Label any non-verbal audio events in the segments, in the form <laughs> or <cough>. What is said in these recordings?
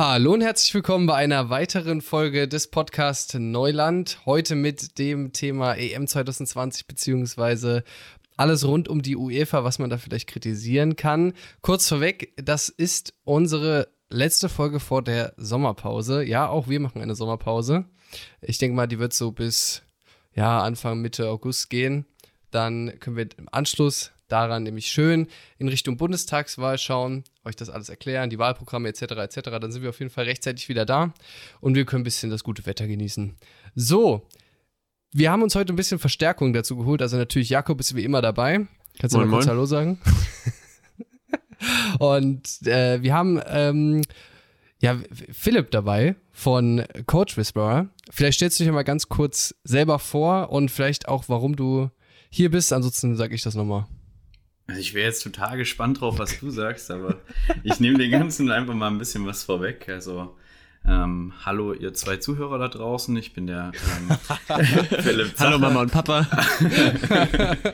Hallo und herzlich willkommen bei einer weiteren Folge des Podcast Neuland. Heute mit dem Thema EM 2020 beziehungsweise alles rund um die UEFA, was man da vielleicht kritisieren kann. Kurz vorweg, das ist unsere letzte Folge vor der Sommerpause. Ja, auch wir machen eine Sommerpause. Ich denke mal, die wird so bis ja, Anfang Mitte August gehen. Dann können wir im Anschluss daran nämlich schön in Richtung Bundestagswahl schauen, euch das alles erklären, die Wahlprogramme etc. etc. Dann sind wir auf jeden Fall rechtzeitig wieder da und wir können ein bisschen das gute Wetter genießen. So, wir haben uns heute ein bisschen Verstärkung dazu geholt. Also natürlich, Jakob ist wie immer dabei. Kannst du moin, mal kurz moin. Hallo sagen? <laughs> und äh, wir haben ähm, ja Philipp dabei von Coach Whisperer. Vielleicht stellst du dich mal ganz kurz selber vor und vielleicht auch, warum du hier bist. Ansonsten sage ich das nochmal. Also ich wäre jetzt total gespannt drauf, was du sagst, aber ich nehme den ganzen einfach mal ein bisschen was vorweg. Also ähm, hallo ihr zwei Zuhörer da draußen, ich bin der ähm, <laughs> Philipp. Zacher. Hallo Mama und Papa. <laughs>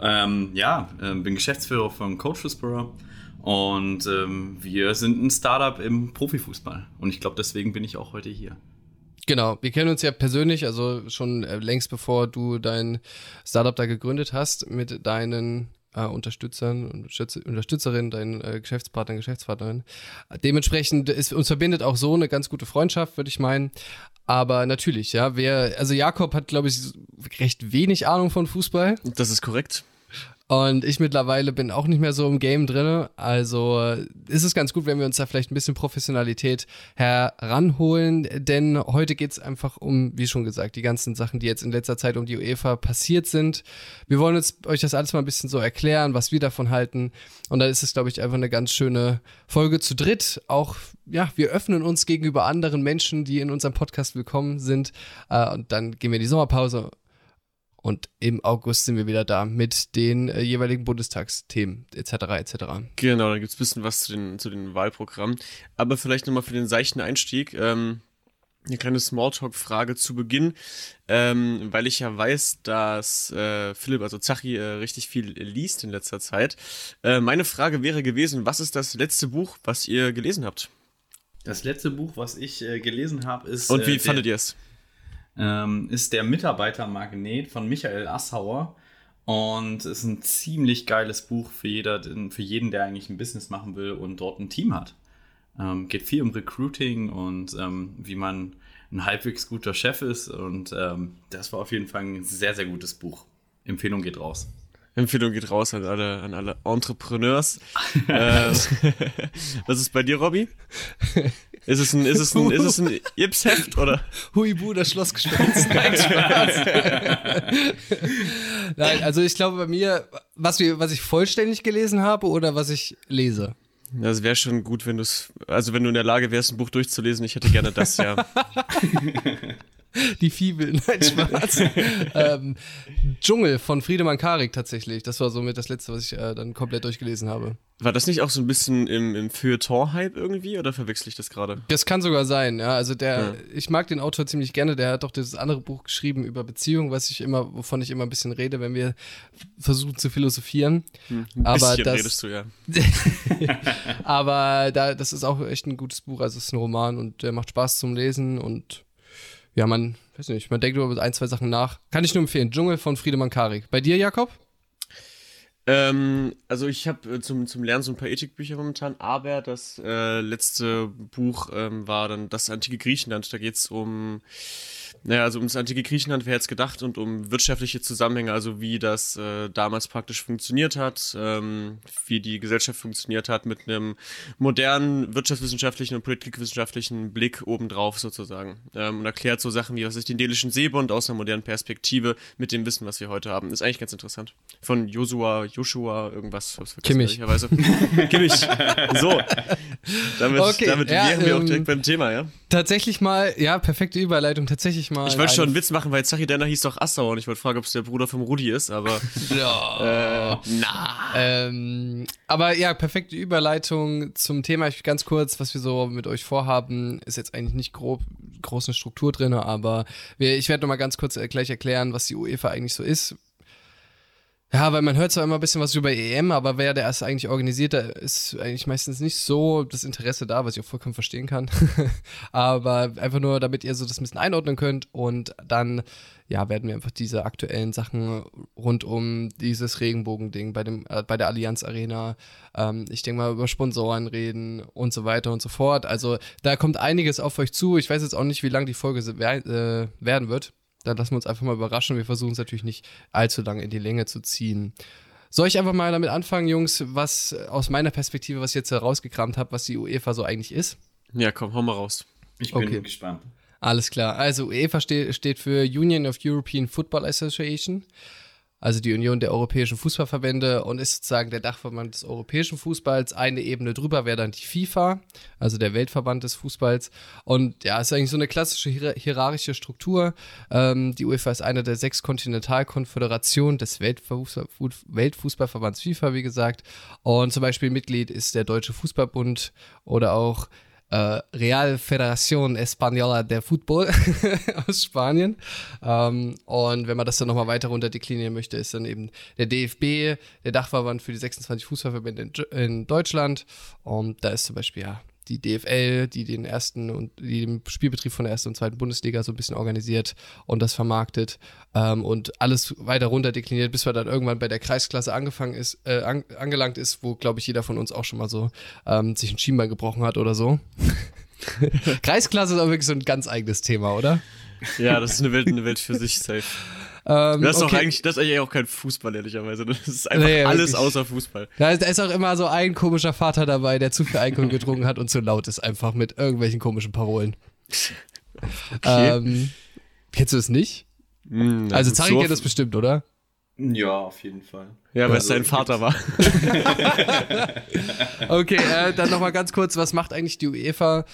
ähm, ja, äh, bin Geschäftsführer von Coach Whisperer und ähm, wir sind ein Startup im Profifußball und ich glaube deswegen bin ich auch heute hier. Genau, wir kennen uns ja persönlich, also schon äh, längst bevor du dein Startup da gegründet hast mit deinen äh, Unterstützern und Unterstützerinnen, deinen äh, Geschäftspartnern, Geschäftspartnerinnen. Dementsprechend ist uns verbindet auch so eine ganz gute Freundschaft, würde ich meinen. Aber natürlich, ja, wer, also Jakob hat, glaube ich, recht wenig Ahnung von Fußball. Das ist korrekt. Und ich mittlerweile bin auch nicht mehr so im Game drin. Also ist es ganz gut, wenn wir uns da vielleicht ein bisschen Professionalität heranholen. Denn heute geht es einfach um, wie schon gesagt, die ganzen Sachen, die jetzt in letzter Zeit um die UEFA passiert sind. Wir wollen jetzt euch das alles mal ein bisschen so erklären, was wir davon halten. Und da ist es, glaube ich, einfach eine ganz schöne Folge zu dritt. Auch, ja, wir öffnen uns gegenüber anderen Menschen, die in unserem Podcast willkommen sind. Äh, und dann gehen wir in die Sommerpause und im August sind wir wieder da mit den äh, jeweiligen Bundestagsthemen etc. etc. Genau, da gibt es ein bisschen was zu den, zu den Wahlprogrammen. Aber vielleicht nochmal für den seichten Einstieg. Ähm, eine kleine Smalltalk-Frage zu Beginn, ähm, weil ich ja weiß, dass äh, Philipp, also Zachi, äh, richtig viel liest in letzter Zeit. Äh, meine Frage wäre gewesen, was ist das letzte Buch, was ihr gelesen habt? Das letzte Buch, was ich äh, gelesen habe, ist. Und wie äh, fandet ihr es? Ähm, ist der Mitarbeitermagnet von Michael Assauer. Und ist ein ziemlich geiles Buch für, jeder, für jeden, der eigentlich ein Business machen will und dort ein Team hat. Ähm, geht viel um Recruiting und ähm, wie man ein halbwegs guter Chef ist. Und ähm, das war auf jeden Fall ein sehr, sehr gutes Buch. Empfehlung geht raus. Empfehlung geht raus an alle, an alle Entrepreneurs. <laughs> ähm, <laughs> was ist bei dir, Robby? <laughs> Ist es ein, ist es ein, ist es ein <laughs> Ips-Heft oder? Huibu, das Schlossgespenst. <laughs> Nein, Spaß. <laughs> Nein, also ich glaube bei mir, was, wir, was ich vollständig gelesen habe oder was ich lese. Das wäre schon gut, wenn du es, also wenn du in der Lage wärst, ein Buch durchzulesen. Ich hätte gerne das, ja. <laughs> Die Fibel, nein, Spaß. <laughs> ähm, Dschungel von Friedemann Karik tatsächlich. Das war somit das letzte, was ich äh, dann komplett durchgelesen habe. War das nicht auch so ein bisschen im, im Feuilleton-Hype irgendwie oder verwechsel ich das gerade? Das kann sogar sein, ja. Also der, ja. ich mag den Autor ziemlich gerne, der hat doch dieses andere Buch geschrieben über Beziehungen, was ich immer, wovon ich immer ein bisschen rede, wenn wir versuchen zu philosophieren. Hm, ein aber bisschen das, redest du, ja. <laughs> aber da, das ist auch echt ein gutes Buch. Also es ist ein Roman und der macht Spaß zum Lesen und ja, man, weiß nicht, man denkt über ein, zwei Sachen nach. Kann ich nur empfehlen. Dschungel von Friedemann Karik. Bei dir, Jakob? Ähm, also ich habe äh, zum, zum Lernen so ein paar Ethikbücher momentan, aber das äh, letzte Buch ähm, war dann das antike Griechenland. Da geht es um naja, also ums antike Griechenland wäre jetzt gedacht und um wirtschaftliche Zusammenhänge, also wie das äh, damals praktisch funktioniert hat, ähm, wie die Gesellschaft funktioniert hat, mit einem modernen wirtschaftswissenschaftlichen und politikwissenschaftlichen Blick obendrauf sozusagen. Ähm, und erklärt so Sachen wie, was ist den Dälischen Seebund aus einer modernen Perspektive mit dem Wissen, was wir heute haben. Ist eigentlich ganz interessant. Von Joshua, Joshua, irgendwas. Kimmich. <laughs> Kimmich. So. Damit, okay, damit ja, wären wir ähm, auch direkt beim Thema, ja? Tatsächlich mal, ja, perfekte Überleitung. Tatsächlich mal. Ich wollte schon einen Witz machen, weil Zachi Denner hieß doch Assauer und ich wollte fragen, ob es der Bruder vom Rudi ist, aber. <laughs> ja. Äh, na. Ähm, aber ja, perfekte Überleitung zum Thema. Ich ganz kurz, was wir so mit euch vorhaben, ist jetzt eigentlich nicht grob große Struktur drin, aber wir, ich werde noch mal ganz kurz äh, gleich erklären, was die UEFA eigentlich so ist Ja, weil man hört zwar immer ein bisschen was über EM, aber wer der erst eigentlich organisiert, da ist eigentlich meistens nicht so das Interesse da, was ich auch vollkommen verstehen kann. <laughs> aber einfach nur, damit ihr so das ein bisschen einordnen könnt und dann, ja, werden wir einfach diese aktuellen Sachen rund um dieses Regenbogen-Ding bei, äh, bei der Allianz Arena, ähm, ich denke mal über Sponsoren reden und so weiter und so fort. Also da kommt einiges auf euch zu. Ich weiß jetzt auch nicht, wie lang die Folge äh, werden wird. Dann lassen wir uns einfach mal überraschen. Wir versuchen es natürlich nicht allzu lange in die Länge zu ziehen. Soll ich einfach mal damit anfangen, Jungs, was aus meiner Perspektive, was ich jetzt herausgekramt habe, was die UEFA so eigentlich ist? Ja, komm, hau mal raus. Ich bin okay. gespannt. Alles klar. Also UEFA ste steht für Union of European Football Association also die Union der europäischen Fußballverbände und ist sozusagen der Dachverband des europäischen Fußballs. Eine Ebene drüber wäre dann die FIFA, also der Weltverband des Fußballs. Und ja, ist eigentlich so eine klassische hier hierarchische Struktur. Ähm, die UEFA ist eine der sechs Kontinentalkonföderationen des Weltfußball Weltfußballverbands FIFA, wie gesagt. Und zum Beispiel Mitglied ist der Deutsche Fußballbund oder auch äh, Real Federación Española de Fútbol <laughs> aus Spanien. Ähm, und wenn man das dann nochmal weiter runter deklinieren möchte, ist dann eben der DFB, der Dachverband für die 26 Fußballverbände in, in Deutschland. Und da ist zum Beispiel ja die DFL, die den ersten und die den Spielbetrieb von der ersten und zweiten Bundesliga so ein bisschen organisiert und das vermarktet ähm, und alles weiter runter dekliniert, bis man dann irgendwann bei der Kreisklasse angefangen ist, äh, an, angelangt ist, wo glaube ich jeder von uns auch schon mal so ähm, sich ein Schienbein gebrochen hat oder so. <laughs> Kreisklasse ist auch wirklich so ein ganz eigenes Thema, oder? Ja, das ist eine Welt, eine Welt für sich safe. Ähm, das ist okay. doch eigentlich, das ist eigentlich auch kein Fußball, ehrlicherweise. Das ist einfach nee, alles wirklich. außer Fußball. Da ist, da ist, auch immer so ein komischer Vater dabei, der zu viel Alkohol getrunken hat und zu laut ist, einfach mit irgendwelchen komischen Parolen. <laughs> Okay. Ähm, kennst du es nicht? Mm, also Zari so kennt das bestimmt, oder? Ja, auf jeden Fall. Ja, weil es also, sein Vater war. <laughs> <laughs> okay, äh, dann nochmal ganz kurz, was macht eigentlich die UEFA?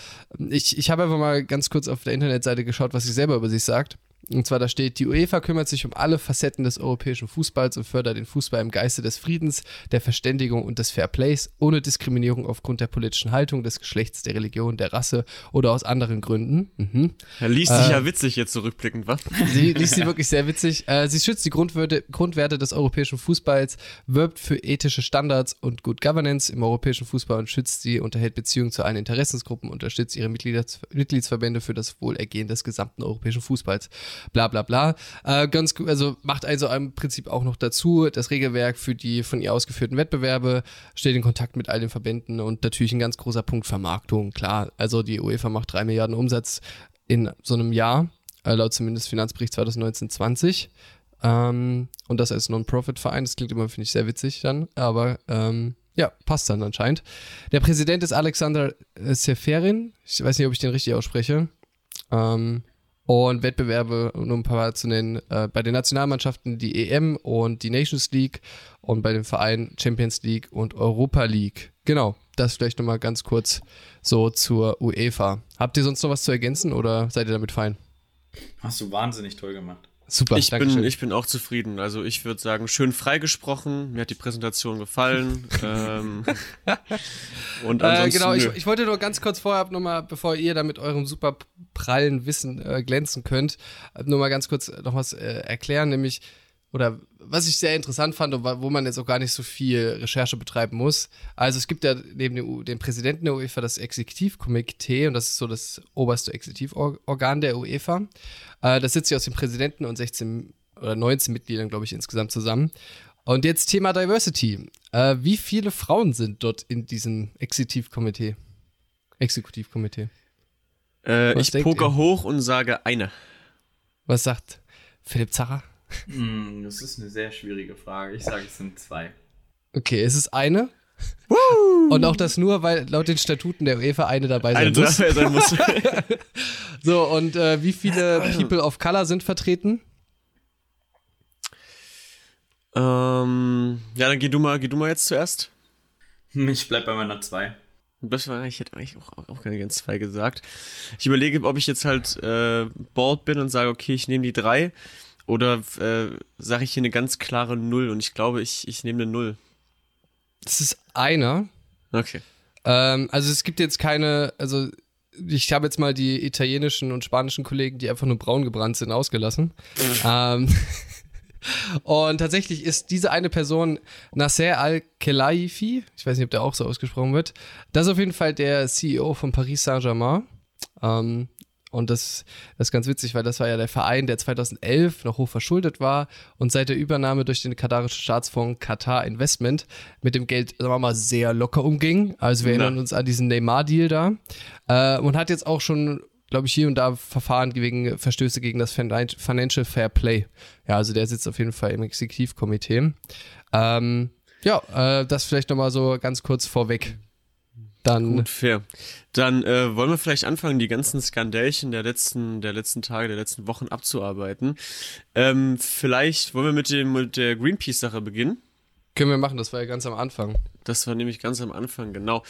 Ich, ich habe einfach mal ganz kurz auf der Internetseite geschaut, was sie selber über sich sagt. Und zwar da steht, die UEFA kümmert sich um alle Facetten des europäischen Fußballs und fördert den Fußball im Geiste des Friedens, der Verständigung und des Fairplays, ohne Diskriminierung aufgrund der politischen Haltung, des Geschlechts, der Religion, der Rasse oder aus anderen Gründen. Mhm. Er liest sich äh, ja witzig jetzt zurückblickend, was? Sie liest sie wirklich sehr witzig. Äh, sie schützt die Grundwerte, Grundwerte des europäischen Fußballs, wirbt für ethische Standards und Good Governance im europäischen Fußball und schützt sie, unterhält Beziehungen zu allen Interessensgruppen, unterstützt ihre Mitglieds Mitgliedsverbände für das Wohlergehen des gesamten europäischen Fußballs bla bla bla. Äh, ganz also macht also im Prinzip auch noch dazu das Regelwerk für die von ihr ausgeführten Wettbewerbe, steht in Kontakt mit all den Verbänden und natürlich ein ganz großer Punkt Vermarktung. Klar, also die UEFA macht drei Milliarden Umsatz in so einem Jahr, äh, laut zumindest Finanzbericht 2019-20. Ähm, und das als Non-Profit-Verein, das klingt immer, finde ich, sehr witzig dann, aber ähm, ja, passt dann anscheinend. Der Präsident ist Alexander Seferin. Ich weiß nicht, ob ich den richtig ausspreche. Ähm, und Wettbewerbe, um ein paar zu nennen, äh, bei den Nationalmannschaften die EM und die Nations League und bei den Vereinen Champions League und Europa League. Genau, das vielleicht nochmal ganz kurz so zur UEFA. Habt ihr sonst noch was zu ergänzen oder seid ihr damit fein? Hast du wahnsinnig toll gemacht. Super, ich bin, ich bin auch zufrieden. Also ich würde sagen, schön freigesprochen. Mir hat die Präsentation gefallen. <laughs> ähm, und ansonsten, äh, genau, ich, ich, wollte nur ganz kurz vorab nochmal, bevor ihr da mit eurem super prallen Wissen äh, glänzen könnt, nur mal ganz kurz noch was äh, erklären, nämlich oder was ich sehr interessant fand und wo man jetzt auch gar nicht so viel Recherche betreiben muss. Also es gibt ja neben dem, dem Präsidenten der UEFA das Exekutivkomitee und das ist so das oberste Exekutivorgan der UEFA. Äh, das sitzt ja aus dem Präsidenten und 16 oder 19 Mitgliedern, glaube ich, insgesamt zusammen. Und jetzt Thema Diversity. Äh, wie viele Frauen sind dort in diesem Exekutivkomitee? Exekutivkomitee. Äh, ich poker ihr? hoch und sage eine. Was sagt Philipp Zacher? Mm, das ist eine sehr schwierige Frage. Ich sage, es sind zwei. Okay, es ist eine. Woo! Und auch das nur, weil laut den Statuten der UEFA eine dabei sein eine muss. Sein muss. <laughs> so, und äh, wie viele People of Color sind vertreten? Ähm, ja, dann geh du mal, geh du mal jetzt zuerst. Ich bleib bei meiner zwei. Das war, ich hätte eigentlich auch, auch gerne ganz zwei gesagt. Ich überlege, ob ich jetzt halt äh, bored bin und sage, okay, ich nehme die drei. Oder äh, sage ich hier eine ganz klare Null und ich glaube, ich, ich nehme eine Null. Das ist einer. Okay. Ähm, also es gibt jetzt keine, also ich habe jetzt mal die italienischen und spanischen Kollegen, die einfach nur braun gebrannt sind, ausgelassen. ähm, <laughs> Und tatsächlich ist diese eine Person Nasser Al-Khelaifi, ich weiß nicht, ob der auch so ausgesprochen wird, das ist auf jeden Fall der CEO von Paris Saint-Germain. Ähm, und das, das ist ganz witzig, weil das war ja der Verein, der 2011 noch hoch verschuldet war und seit der Übernahme durch den katarischen Staatsfonds Qatar Investment mit dem Geld, sagen wir mal, sehr locker umging. Also wir Na. erinnern uns an diesen Neymar-Deal da. Äh, und hat jetzt auch schon, glaube ich, hier und da Verfahren wegen Verstöße gegen das Financial Fair Play. Ja, also der sitzt auf jeden Fall im Exekutivkomitee. Ähm, ja, äh, das vielleicht nochmal so ganz kurz vorweg. Dann Gut, fair. Dann äh, wollen wir vielleicht anfangen, die ganzen Skandälchen der letzten, der letzten Tage, der letzten Wochen abzuarbeiten. Ähm, vielleicht wollen wir mit, dem, mit der Greenpeace-Sache beginnen. Können wir machen, das war ja ganz am Anfang. Das war nämlich ganz am Anfang, genau.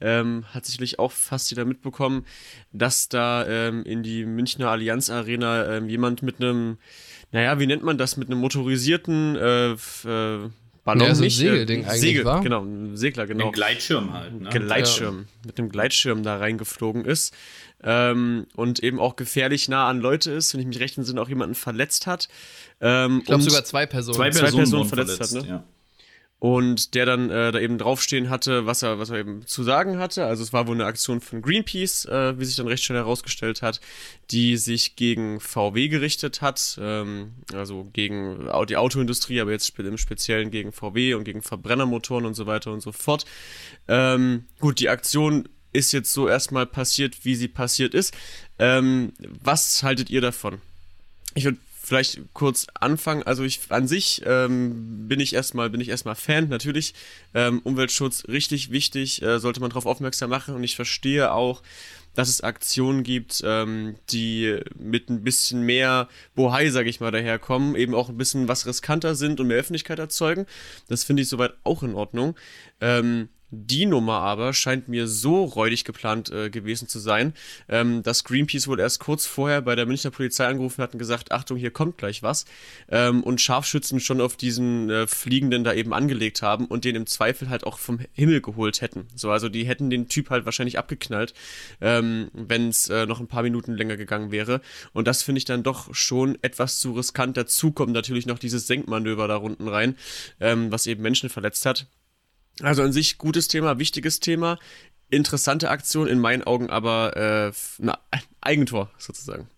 Ähm, hat sicherlich auch fast jeder mitbekommen, dass da ähm, in die Münchner Allianz Arena ähm, jemand mit einem, naja, wie nennt man das, mit einem motorisierten äh, äh, Ballon ja, so nicht. Segelding äh, Segel, war? genau, ein Segler, genau. Ein Gleitschirm halt, ne? Gleitschirm, ja. mit dem Gleitschirm da reingeflogen ist. Ähm, und eben auch gefährlich nah an Leute ist, wenn ich mich recht entsinne, auch jemanden verletzt hat. Ähm, ich glaube sogar zwei Personen. Zwei Personen, zwei Personen verletzt, verletzt, hat, ne? Ja und der dann äh, da eben draufstehen hatte, was er, was er eben zu sagen hatte. Also es war wohl eine Aktion von Greenpeace, äh, wie sich dann recht schnell herausgestellt hat, die sich gegen VW gerichtet hat, ähm, also gegen die Autoindustrie, aber jetzt im Speziellen gegen VW und gegen Verbrennermotoren und so weiter und so fort. Ähm, gut, die Aktion ist jetzt so erstmal passiert, wie sie passiert ist. Ähm, was haltet ihr davon? Ich würde vielleicht kurz anfangen. Also ich an sich ähm, bin ich erstmal bin ich erstmal Fan natürlich. Ähm, Umweltschutz richtig wichtig, äh, sollte man darauf aufmerksam machen und ich verstehe auch, dass es Aktionen gibt, ähm, die mit ein bisschen mehr Bohai, sage ich mal, daherkommen, eben auch ein bisschen was riskanter sind und mehr Öffentlichkeit erzeugen. Das finde ich soweit auch in Ordnung. Ähm, die Nummer aber scheint mir so räudig geplant äh, gewesen zu sein, ähm, dass Greenpeace wohl erst kurz vorher bei der Münchner Polizei angerufen hat und gesagt, Achtung, hier kommt gleich was. Ähm, und Scharfschützen schon auf diesen äh, Fliegenden da eben angelegt haben und den im Zweifel halt auch vom Himmel geholt hätten. So, also die hätten den Typ halt wahrscheinlich abgeknallt, ähm, wenn es äh, noch ein paar Minuten länger gegangen wäre. Und das finde ich dann doch schon etwas zu riskant. Dazu kommt natürlich noch dieses Senkmanöver da unten rein, ähm, was eben Menschen verletzt hat. Also an sich gutes Thema, wichtiges Thema, interessante Aktion, in meinen Augen aber äh, na, <laughs> Eigentor sozusagen.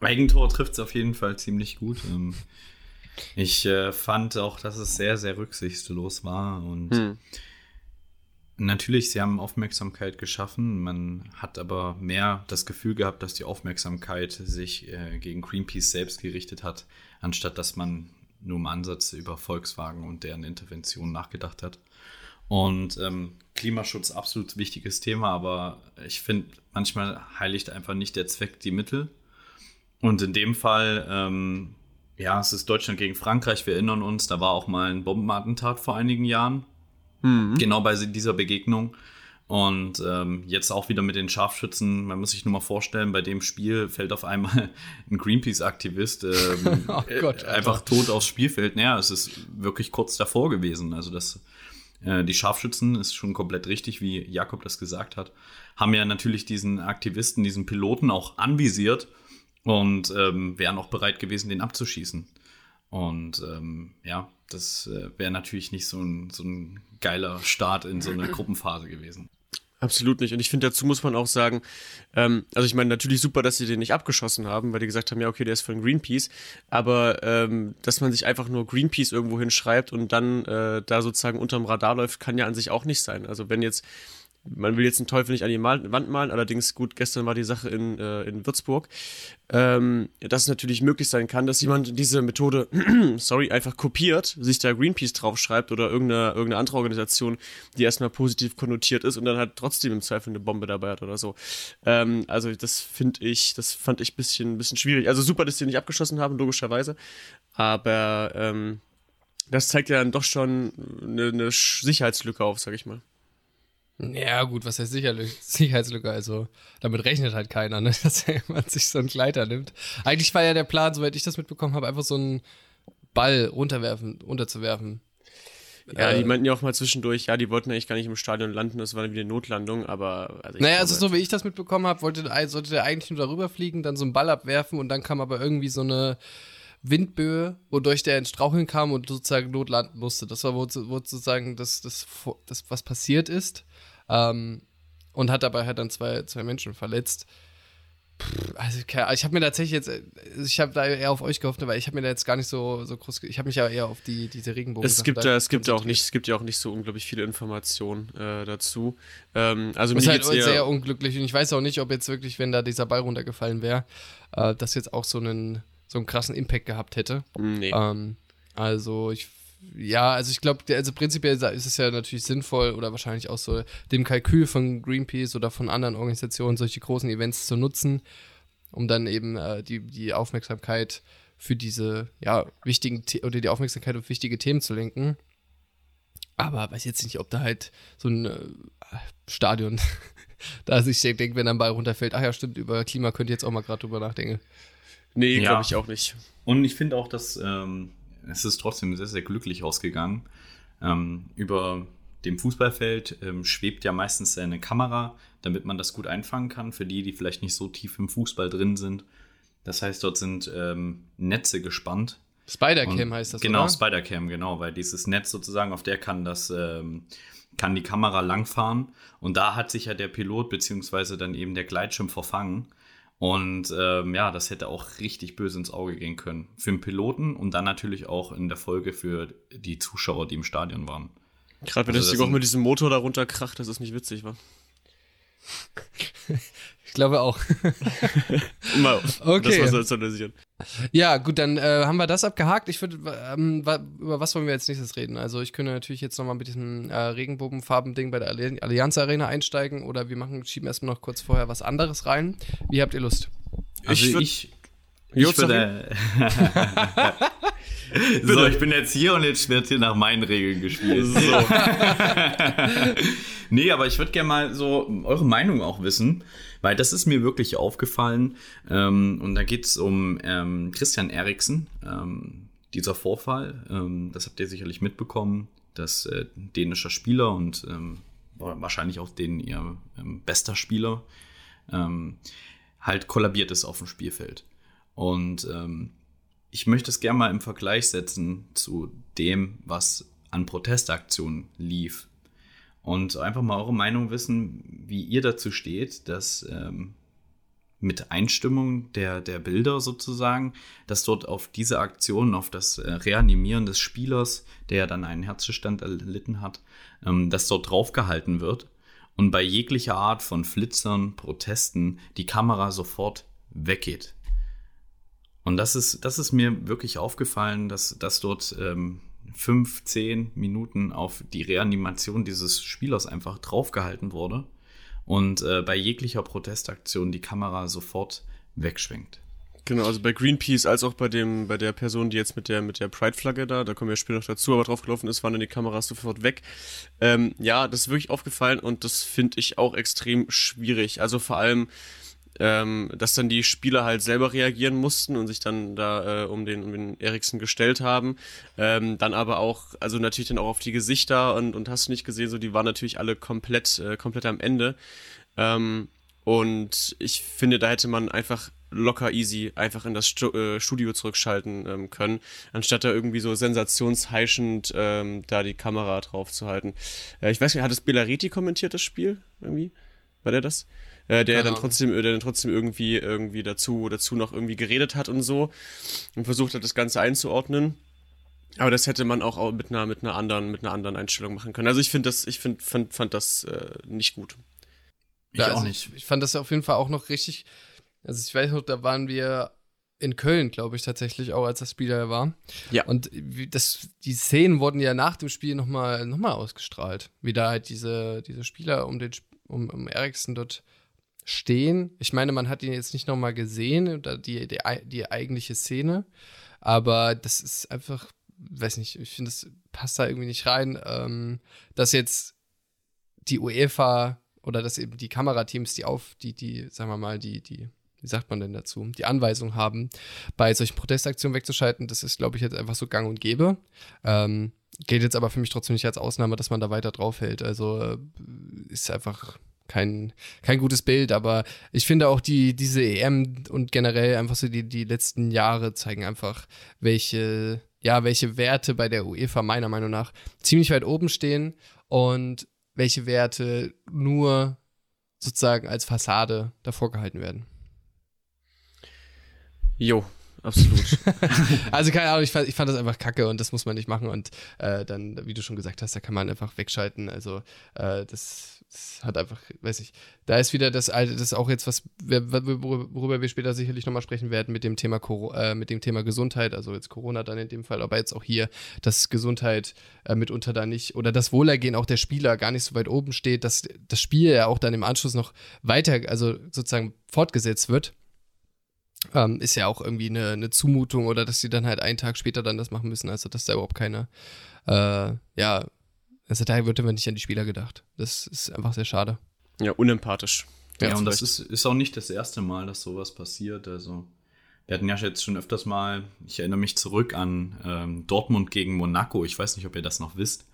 Eigentor trifft es auf jeden Fall ziemlich gut. Ähm, ich äh, fand auch, dass es sehr, sehr rücksichtslos war und hm. natürlich, sie haben Aufmerksamkeit geschaffen. Man hat aber mehr das Gefühl gehabt, dass die Aufmerksamkeit sich äh, gegen Greenpeace selbst gerichtet hat, anstatt dass man nur im Ansatz über Volkswagen und deren Intervention nachgedacht hat. Und ähm, Klimaschutz absolut wichtiges Thema, aber ich finde, manchmal heiligt einfach nicht der Zweck die Mittel. Und in dem Fall, ähm, ja, es ist Deutschland gegen Frankreich, wir erinnern uns, da war auch mal ein Bombenattentat vor einigen Jahren. Mhm. Genau bei dieser Begegnung. Und ähm, jetzt auch wieder mit den Scharfschützen, man muss sich nur mal vorstellen, bei dem Spiel fällt auf einmal <laughs> ein Greenpeace-Aktivist ähm, <laughs> oh Gott, einfach tot aufs Spielfeld. Naja, es ist wirklich kurz davor gewesen. Also das, äh, die Scharfschützen ist schon komplett richtig, wie Jakob das gesagt hat, haben ja natürlich diesen Aktivisten, diesen Piloten auch anvisiert und ähm, wären auch bereit gewesen, den abzuschießen. Und ähm, ja, das äh, wäre natürlich nicht so ein, so ein geiler Start in so eine Gruppenphase gewesen. Absolut nicht. Und ich finde, dazu muss man auch sagen, ähm, also ich meine, natürlich super, dass sie den nicht abgeschossen haben, weil die gesagt haben, ja, okay, der ist von Greenpeace, aber ähm, dass man sich einfach nur Greenpeace irgendwo hinschreibt und dann äh, da sozusagen unterm Radar läuft, kann ja an sich auch nicht sein. Also wenn jetzt man will jetzt einen Teufel nicht an die Mal Wand malen, allerdings gut, gestern war die Sache in, äh, in Würzburg, ähm, dass es natürlich möglich sein kann, dass jemand diese Methode, <clears throat> sorry, einfach kopiert, sich da Greenpeace draufschreibt oder irgendeine, irgendeine andere Organisation, die erstmal positiv konnotiert ist und dann halt trotzdem im Zweifel eine Bombe dabei hat oder so. Ähm, also das finde ich, das fand ich ein bisschen, bisschen schwierig. Also super, dass die nicht abgeschossen haben, logischerweise, aber ähm, das zeigt ja dann doch schon eine, eine Sicherheitslücke auf, sag ich mal. Ja, gut, was heißt <laughs> Sicherheitslücke? Also, damit rechnet halt keiner, ne? <laughs> dass jemand sich so einen Gleiter nimmt. Eigentlich war ja der Plan, soweit ich das mitbekommen habe, einfach so einen Ball runterwerfen, runterzuwerfen. Ja, äh, die meinten ja auch mal zwischendurch, ja, die wollten eigentlich gar nicht im Stadion landen, das war dann wieder eine Notlandung, aber. Also naja, also so wie ich das mitbekommen habe, wollte, sollte der eigentlich nur darüber fliegen, dann so einen Ball abwerfen und dann kam aber irgendwie so eine Windböe, wodurch der ins Straucheln kam und sozusagen notlanden musste. Das war wo, wo sozusagen das, das, das, was passiert ist. Ähm, und hat dabei halt dann zwei, zwei Menschen verletzt. Also ich habe mir tatsächlich jetzt, also ich habe da eher auf euch gehofft, weil ich habe mir da jetzt gar nicht so, so groß, ich habe mich ja eher auf die, diese Regenbogen. Es gibt ja, es gibt ja auch nicht, es gibt ja auch nicht so unglaublich viele Informationen äh, dazu. Ähm, also ist halt sehr unglücklich und ich weiß auch nicht, ob jetzt wirklich, wenn da dieser Ball runtergefallen wäre, äh, das jetzt auch so einen, so einen krassen Impact gehabt hätte. Nee. Ähm, also ich ja, also ich glaube, also prinzipiell ist es ja natürlich sinnvoll oder wahrscheinlich auch so dem Kalkül von Greenpeace oder von anderen Organisationen solche großen Events zu nutzen, um dann eben äh, die, die Aufmerksamkeit für diese ja, wichtigen The oder die Aufmerksamkeit auf wichtige Themen zu lenken. Aber weiß jetzt nicht, ob da halt so ein äh, Stadion, <laughs> da sich denkt, wenn ein Ball runterfällt, ach ja, stimmt, über Klima könnt ihr jetzt auch mal gerade drüber nachdenken. Nee, ja. glaube ich auch nicht. Und ich finde auch, dass ähm, es ist trotzdem sehr, sehr glücklich ausgegangen. Ähm, über dem Fußballfeld ähm, schwebt ja meistens eine Kamera, damit man das gut einfangen kann, für die, die vielleicht nicht so tief im Fußball drin sind. Das heißt, dort sind ähm, Netze gespannt. Spider-Cam heißt das, Genau, Spider-Cam, genau, weil dieses Netz sozusagen, auf der kann das, ähm, kann die Kamera langfahren. Und da hat sich ja der Pilot beziehungsweise dann eben der Gleitschirm verfangen. Und ähm, ja, das hätte auch richtig böse ins Auge gehen können. Für den Piloten und dann natürlich auch in der Folge für die Zuschauer, die im Stadion waren. Gerade wenn also das, das auch mit diesem Motor darunter kracht, das ist nicht witzig, war. <laughs> ich glaube auch. <laughs> Mal, okay. Das war so Ja, gut, dann äh, haben wir das abgehakt. Ich würde, ähm, über was wollen wir als nächstes reden? Also ich könnte natürlich jetzt nochmal mit diesem äh, Regenbogenfarben-Ding bei der Allianz Arena einsteigen oder wir machen, schieben erstmal noch kurz vorher was anderes rein. Wie habt ihr Lust? Also ich, ich, ich würde... <laughs> so, ich bin jetzt hier und jetzt wird hier nach meinen Regeln gespielt. So. <laughs> nee, aber ich würde gerne mal so eure Meinung auch wissen, weil das ist mir wirklich aufgefallen. Ähm, und da geht es um ähm, Christian Eriksen. Ähm, dieser Vorfall, ähm, das habt ihr sicherlich mitbekommen, dass äh, dänischer Spieler und ähm, wahrscheinlich auch den ihr ähm, bester Spieler halt kollabiert ist auf dem Spielfeld. Und ich möchte es gerne mal im Vergleich setzen zu dem, was an Protestaktionen lief. Und einfach mal eure Meinung wissen, wie ihr dazu steht, dass ähm, mit Einstimmung der, der Bilder sozusagen, dass dort auf diese Aktion, auf das äh, Reanimieren des Spielers, der dann einen Herzstillstand erlitten hat, ähm, dass dort draufgehalten wird und bei jeglicher Art von Flitzern, Protesten die Kamera sofort weggeht. Und das ist, das ist mir wirklich aufgefallen, dass, dass dort ähm, fünf, zehn Minuten auf die Reanimation dieses Spielers einfach draufgehalten wurde und äh, bei jeglicher Protestaktion die Kamera sofort wegschwenkt. Genau, also bei Greenpeace als auch bei dem, bei der Person, die jetzt mit der, mit der Pride-Flagge da, da kommen wir später noch dazu, aber draufgelaufen ist, waren dann die Kameras sofort weg. Ähm, ja, das ist wirklich aufgefallen und das finde ich auch extrem schwierig. Also vor allem, ähm, dass dann die Spieler halt selber reagieren mussten und sich dann da äh, um den um den Eriksen gestellt haben. Ähm, dann aber auch, also natürlich dann auch auf die Gesichter und, und hast du nicht gesehen, so die waren natürlich alle komplett, äh, komplett am Ende. Ähm, und ich finde, da hätte man einfach locker easy einfach in das äh, Studio zurückschalten ähm, können, anstatt da irgendwie so sensationsheischend ähm, da die Kamera drauf zu halten. Äh, ich weiß nicht, hat es Belariti kommentiert, das Spiel irgendwie? War der das? Äh, der dann trotzdem, der dann trotzdem irgendwie, irgendwie dazu, dazu noch irgendwie geredet hat und so und versucht hat, das Ganze einzuordnen. Aber das hätte man auch mit einer, mit einer anderen, mit einer anderen Einstellung machen können. Also ich finde das, ich find, fand, fand das äh, nicht gut. Ich ja, auch also nicht. Ich fand das auf jeden Fall auch noch richtig. Also ich weiß noch, da waren wir in Köln, glaube ich, tatsächlich auch, als das Spiel da war. Ja. Und das, die Szenen wurden ja nach dem Spiel nochmal noch mal ausgestrahlt. Wie da halt diese, diese Spieler um den um, um Eriksen dort stehen. Ich meine, man hat ihn jetzt nicht nochmal gesehen, die, die, die eigentliche Szene, aber das ist einfach, weiß nicht, ich finde, das passt da irgendwie nicht rein, ähm, dass jetzt die UEFA oder dass eben die Kamerateams, die auf, die, die, sagen wir mal, die, die, wie sagt man denn dazu, die Anweisung haben, bei solchen Protestaktionen wegzuschalten, das ist, glaube ich, jetzt einfach so gang und gäbe. Ähm, geht jetzt aber für mich trotzdem nicht als Ausnahme, dass man da weiter draufhält. Also äh, ist einfach kein, kein gutes Bild, aber ich finde auch die, diese EM und generell einfach so die, die letzten Jahre zeigen einfach, welche, ja, welche Werte bei der UEFA meiner Meinung nach ziemlich weit oben stehen und welche Werte nur sozusagen als Fassade davor gehalten werden. Jo, absolut. <laughs> also keine Ahnung, ich fand, ich fand das einfach kacke und das muss man nicht machen und äh, dann, wie du schon gesagt hast, da kann man einfach wegschalten. Also äh, das, das, hat einfach, weiß ich, da ist wieder das alte, das ist auch jetzt was, worüber wir später sicherlich nochmal sprechen werden mit dem Thema äh, mit dem Thema Gesundheit, also jetzt Corona dann in dem Fall, aber jetzt auch hier, dass Gesundheit äh, mitunter da nicht oder das Wohlergehen auch der Spieler gar nicht so weit oben steht, dass das Spiel ja auch dann im Anschluss noch weiter, also sozusagen fortgesetzt wird ähm, ist ja auch irgendwie eine, eine, Zumutung oder dass sie dann halt einen Tag später dann das machen müssen. Also, dass da überhaupt keine, äh, ja, also daher wird immer nicht an die Spieler gedacht. Das ist einfach sehr schade. Ja, unempathisch. Ja, ja und das ist, ist auch nicht das erste Mal, dass sowas passiert. Also, wir hatten ja jetzt schon öfters mal, ich erinnere mich zurück an ähm, Dortmund gegen Monaco. Ich weiß nicht, ob ihr das noch wisst.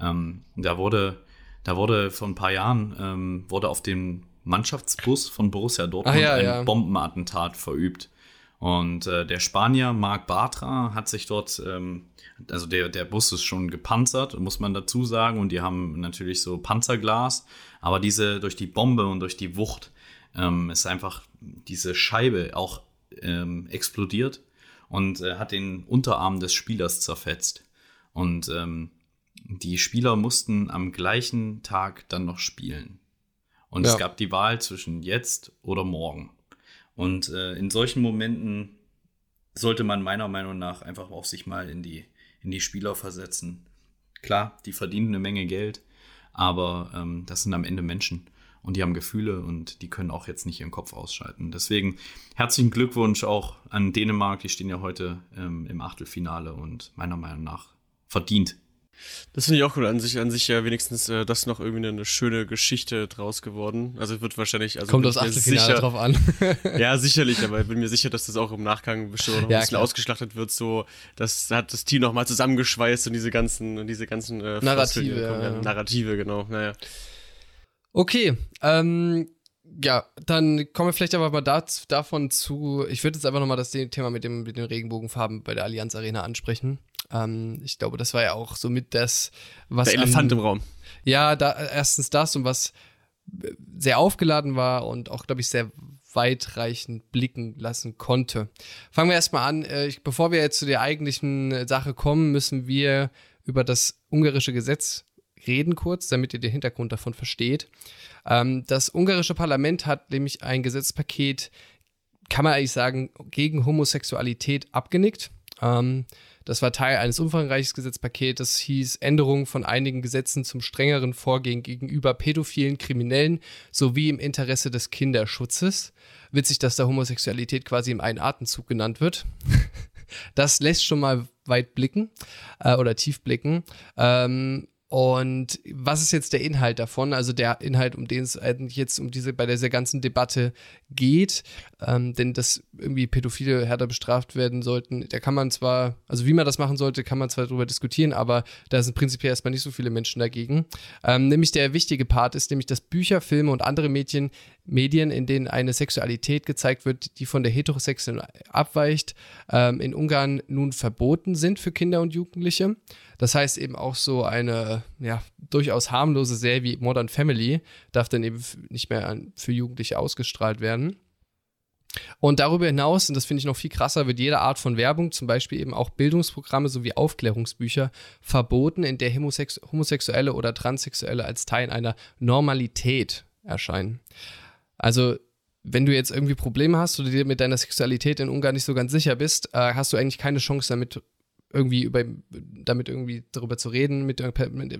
Ähm, da wurde, da wurde vor ein paar Jahren, ähm, wurde auf dem Mannschaftsbus von Borussia Dortmund ja, ein ja. Bombenattentat verübt. Und äh, der Spanier Marc Bartra hat sich dort, ähm, also der, der Bus ist schon gepanzert, muss man dazu sagen, und die haben natürlich so Panzerglas, aber diese durch die Bombe und durch die Wucht ähm, ist einfach diese Scheibe auch ähm, explodiert und äh, hat den Unterarm des Spielers zerfetzt. Und ähm, die Spieler mussten am gleichen Tag dann noch spielen. Und ja. es gab die Wahl zwischen jetzt oder morgen. Und äh, in solchen Momenten sollte man meiner Meinung nach einfach auch sich mal in die, in die Spieler versetzen. Klar, die verdienen eine Menge Geld, aber ähm, das sind am Ende Menschen und die haben Gefühle und die können auch jetzt nicht ihren Kopf ausschalten. Deswegen herzlichen Glückwunsch auch an Dänemark, die stehen ja heute ähm, im Achtelfinale und meiner Meinung nach verdient das finde ich auch cool. An sich, an sich ja wenigstens äh, das noch irgendwie eine schöne Geschichte draus geworden. Also wird wahrscheinlich. Also Kommt aufs Achtelfinale sicher, drauf an. <laughs> ja, sicherlich, aber ich bin mir sicher, dass das auch im Nachgang bestimmt noch ja, ein bisschen klar. ausgeschlachtet wird. So, das hat das Team nochmal zusammengeschweißt und diese ganzen, und diese ganzen äh, Narrative. Ja, ja. Narrative, genau. Naja. Okay, ähm, ja, dann kommen wir vielleicht aber mal dazu, davon zu. Ich würde jetzt einfach nochmal das Thema mit, dem, mit den Regenbogenfarben bei der Allianz Arena ansprechen. Ähm, ich glaube, das war ja auch so mit das, was. Der Elefant an, im Raum. Ja, da, erstens das und was sehr aufgeladen war und auch, glaube ich, sehr weitreichend blicken lassen konnte. Fangen wir erstmal an. Äh, ich, bevor wir jetzt zu der eigentlichen Sache kommen, müssen wir über das ungarische Gesetz reden kurz, damit ihr den Hintergrund davon versteht. Ähm, das ungarische Parlament hat nämlich ein Gesetzpaket, kann man eigentlich sagen, gegen Homosexualität abgenickt. Das war Teil eines umfangreichen Gesetzpakets, das hieß Änderungen von einigen Gesetzen zum strengeren Vorgehen gegenüber pädophilen Kriminellen sowie im Interesse des Kinderschutzes. Witzig, dass da Homosexualität quasi im einen Atemzug genannt wird. <laughs> das lässt schon mal weit blicken äh, oder tief blicken. Ähm, und was ist jetzt der Inhalt davon? Also der Inhalt, um den es eigentlich jetzt um diese bei dieser ganzen Debatte geht, ähm, denn dass irgendwie Pädophile härter bestraft werden sollten, da kann man zwar, also wie man das machen sollte, kann man zwar darüber diskutieren, aber da sind prinzipiell erstmal nicht so viele Menschen dagegen. Ähm, nämlich der wichtige Part ist nämlich, dass Bücher, Filme und andere Medien, Medien, in denen eine Sexualität gezeigt wird, die von der heterosexuellen abweicht, ähm, in Ungarn nun verboten sind für Kinder und Jugendliche. Das heißt eben auch so eine ja, durchaus harmlose Serie wie Modern Family darf dann eben nicht mehr für Jugendliche ausgestrahlt werden. Und darüber hinaus, und das finde ich noch viel krasser, wird jede Art von Werbung, zum Beispiel eben auch Bildungsprogramme sowie Aufklärungsbücher, verboten, in der Homosex Homosexuelle oder Transsexuelle als Teil einer Normalität erscheinen. Also, wenn du jetzt irgendwie Probleme hast oder dir mit deiner Sexualität in Ungarn nicht so ganz sicher bist, äh, hast du eigentlich keine Chance damit irgendwie über, damit irgendwie darüber zu reden mit,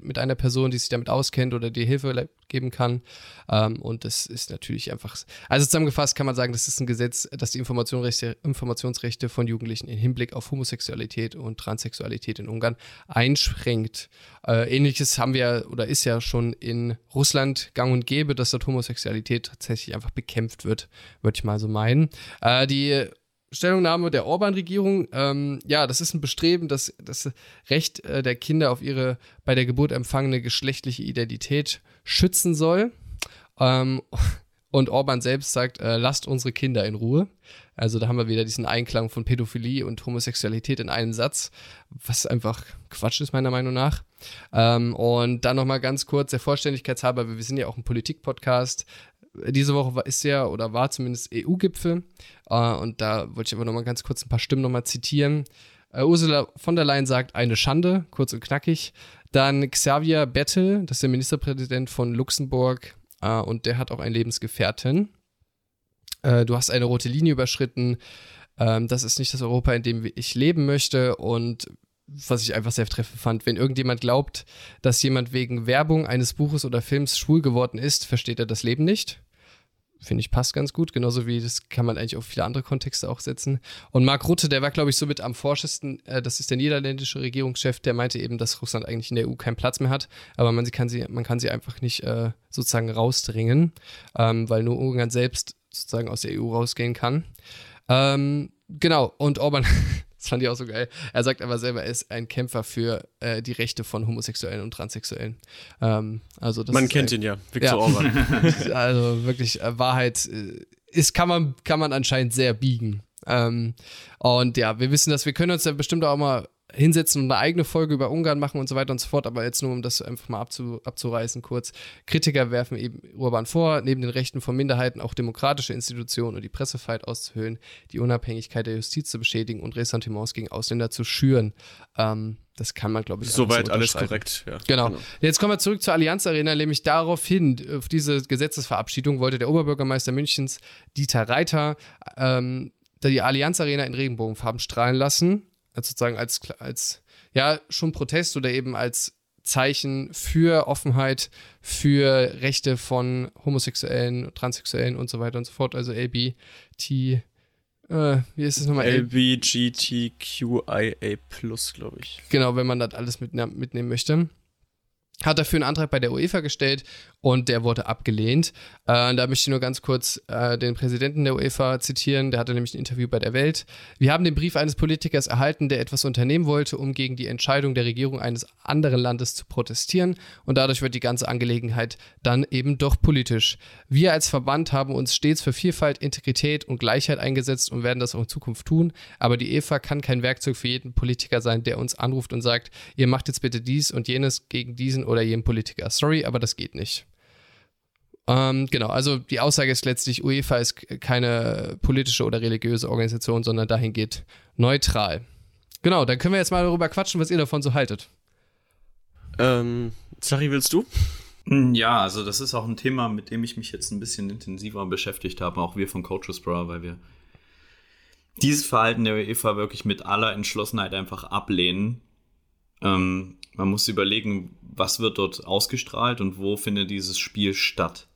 mit, einer Person, die sich damit auskennt oder dir Hilfe geben kann. Ähm, und das ist natürlich einfach, also zusammengefasst kann man sagen, das ist ein Gesetz, das die Informationsrechte, Informationsrechte von Jugendlichen im Hinblick auf Homosexualität und Transsexualität in Ungarn einschränkt. Äh, Ähnliches haben wir oder ist ja schon in Russland gang und gäbe, dass dort Homosexualität tatsächlich einfach bekämpft wird, würde ich mal so meinen. Äh, die Stellungnahme der Orban-Regierung. Ähm, ja, das ist ein Bestreben, dass das Recht äh, der Kinder auf ihre bei der Geburt empfangene geschlechtliche Identität schützen soll. Ähm, und Orban selbst sagt, äh, lasst unsere Kinder in Ruhe. Also da haben wir wieder diesen Einklang von Pädophilie und Homosexualität in einem Satz, was einfach Quatsch ist meiner Meinung nach. Ähm, und dann nochmal ganz kurz, der Vollständigkeit halber, wir sind ja auch ein Politik-Podcast. Diese Woche ist ja oder war zumindest EU-Gipfel. Äh, und da wollte ich aber nochmal ganz kurz ein paar Stimmen nochmal zitieren. Uh, Ursula von der Leyen sagt, eine Schande, kurz und knackig. Dann Xavier Bettel, das ist der Ministerpräsident von Luxemburg, äh, und der hat auch einen Lebensgefährten. Äh, du hast eine rote Linie überschritten. Ähm, das ist nicht das Europa, in dem ich leben möchte. Und was ich einfach sehr treffend fand, wenn irgendjemand glaubt, dass jemand wegen Werbung eines Buches oder Films schwul geworden ist, versteht er das Leben nicht finde ich, passt ganz gut. Genauso wie das kann man eigentlich auf viele andere Kontexte auch setzen. Und Mark Rutte, der war, glaube ich, somit am forschesten, äh, das ist der niederländische Regierungschef, der meinte eben, dass Russland eigentlich in der EU keinen Platz mehr hat, aber man kann sie, man kann sie einfach nicht äh, sozusagen rausdringen, ähm, weil nur Ungarn selbst sozusagen aus der EU rausgehen kann. Ähm, genau, und Orban <laughs> Das fand ich auch so geil. Er sagt aber selber, er ist ein Kämpfer für äh, die Rechte von Homosexuellen und Transsexuellen. Ähm, also man kennt ein, ihn ja, Viktor ja. Orban. <laughs> also wirklich, äh, Wahrheit äh, ist, kann man, kann man anscheinend sehr biegen. Ähm, und ja, wir wissen, dass wir können uns ja bestimmt auch mal hinsetzen und eine eigene Folge über Ungarn machen und so weiter und so fort. Aber jetzt nur, um das einfach mal abzu, abzureißen, kurz. Kritiker werfen eben Urban vor, neben den Rechten von Minderheiten auch demokratische Institutionen und die Pressefreiheit auszuhöhlen, die Unabhängigkeit der Justiz zu beschädigen und Ressentiments gegen Ausländer zu schüren. Ähm, das kann man, glaube ich, Soweit alles korrekt, ja. Genau. genau. Jetzt kommen wir zurück zur Allianz Arena, nämlich daraufhin, auf diese Gesetzesverabschiedung, wollte der Oberbürgermeister Münchens, Dieter Reiter, ähm, die Allianz Arena in Regenbogenfarben strahlen lassen als sozusagen als, als ja, schon Protest oder eben als Zeichen für Offenheit, für Rechte von Homosexuellen, Transsexuellen und so weiter und so fort. Also LBT, äh, wie ist es nochmal? LBGTQIA+, glaube ich. Genau, wenn man das alles mit, mitnehmen möchte hat dafür einen Antrag bei der UEFA gestellt und der wurde abgelehnt. Äh, da möchte ich nur ganz kurz äh, den Präsidenten der UEFA zitieren. Der hatte nämlich ein Interview bei der Welt. Wir haben den Brief eines Politikers erhalten, der etwas unternehmen wollte, um gegen die Entscheidung der Regierung eines anderen Landes zu protestieren. Und dadurch wird die ganze Angelegenheit dann eben doch politisch. Wir als Verband haben uns stets für Vielfalt, Integrität und Gleichheit eingesetzt und werden das auch in Zukunft tun. Aber die UEFA kann kein Werkzeug für jeden Politiker sein, der uns anruft und sagt, ihr macht jetzt bitte dies und jenes gegen diesen oder jenen Politiker. Sorry, aber das geht nicht. Ähm, genau, also die Aussage ist letztlich, UEFA ist keine politische oder religiöse Organisation, sondern dahin geht neutral. Genau, dann können wir jetzt mal darüber quatschen, was ihr davon so haltet. Ähm, Zari, willst du? Hm, ja, also das ist auch ein Thema, mit dem ich mich jetzt ein bisschen intensiver beschäftigt habe, auch wir von Coaches Bra, weil wir dieses Verhalten der UEFA wirklich mit aller Entschlossenheit einfach ablehnen. Ähm, man muss überlegen, was wird dort ausgestrahlt und wo findet dieses Spiel statt.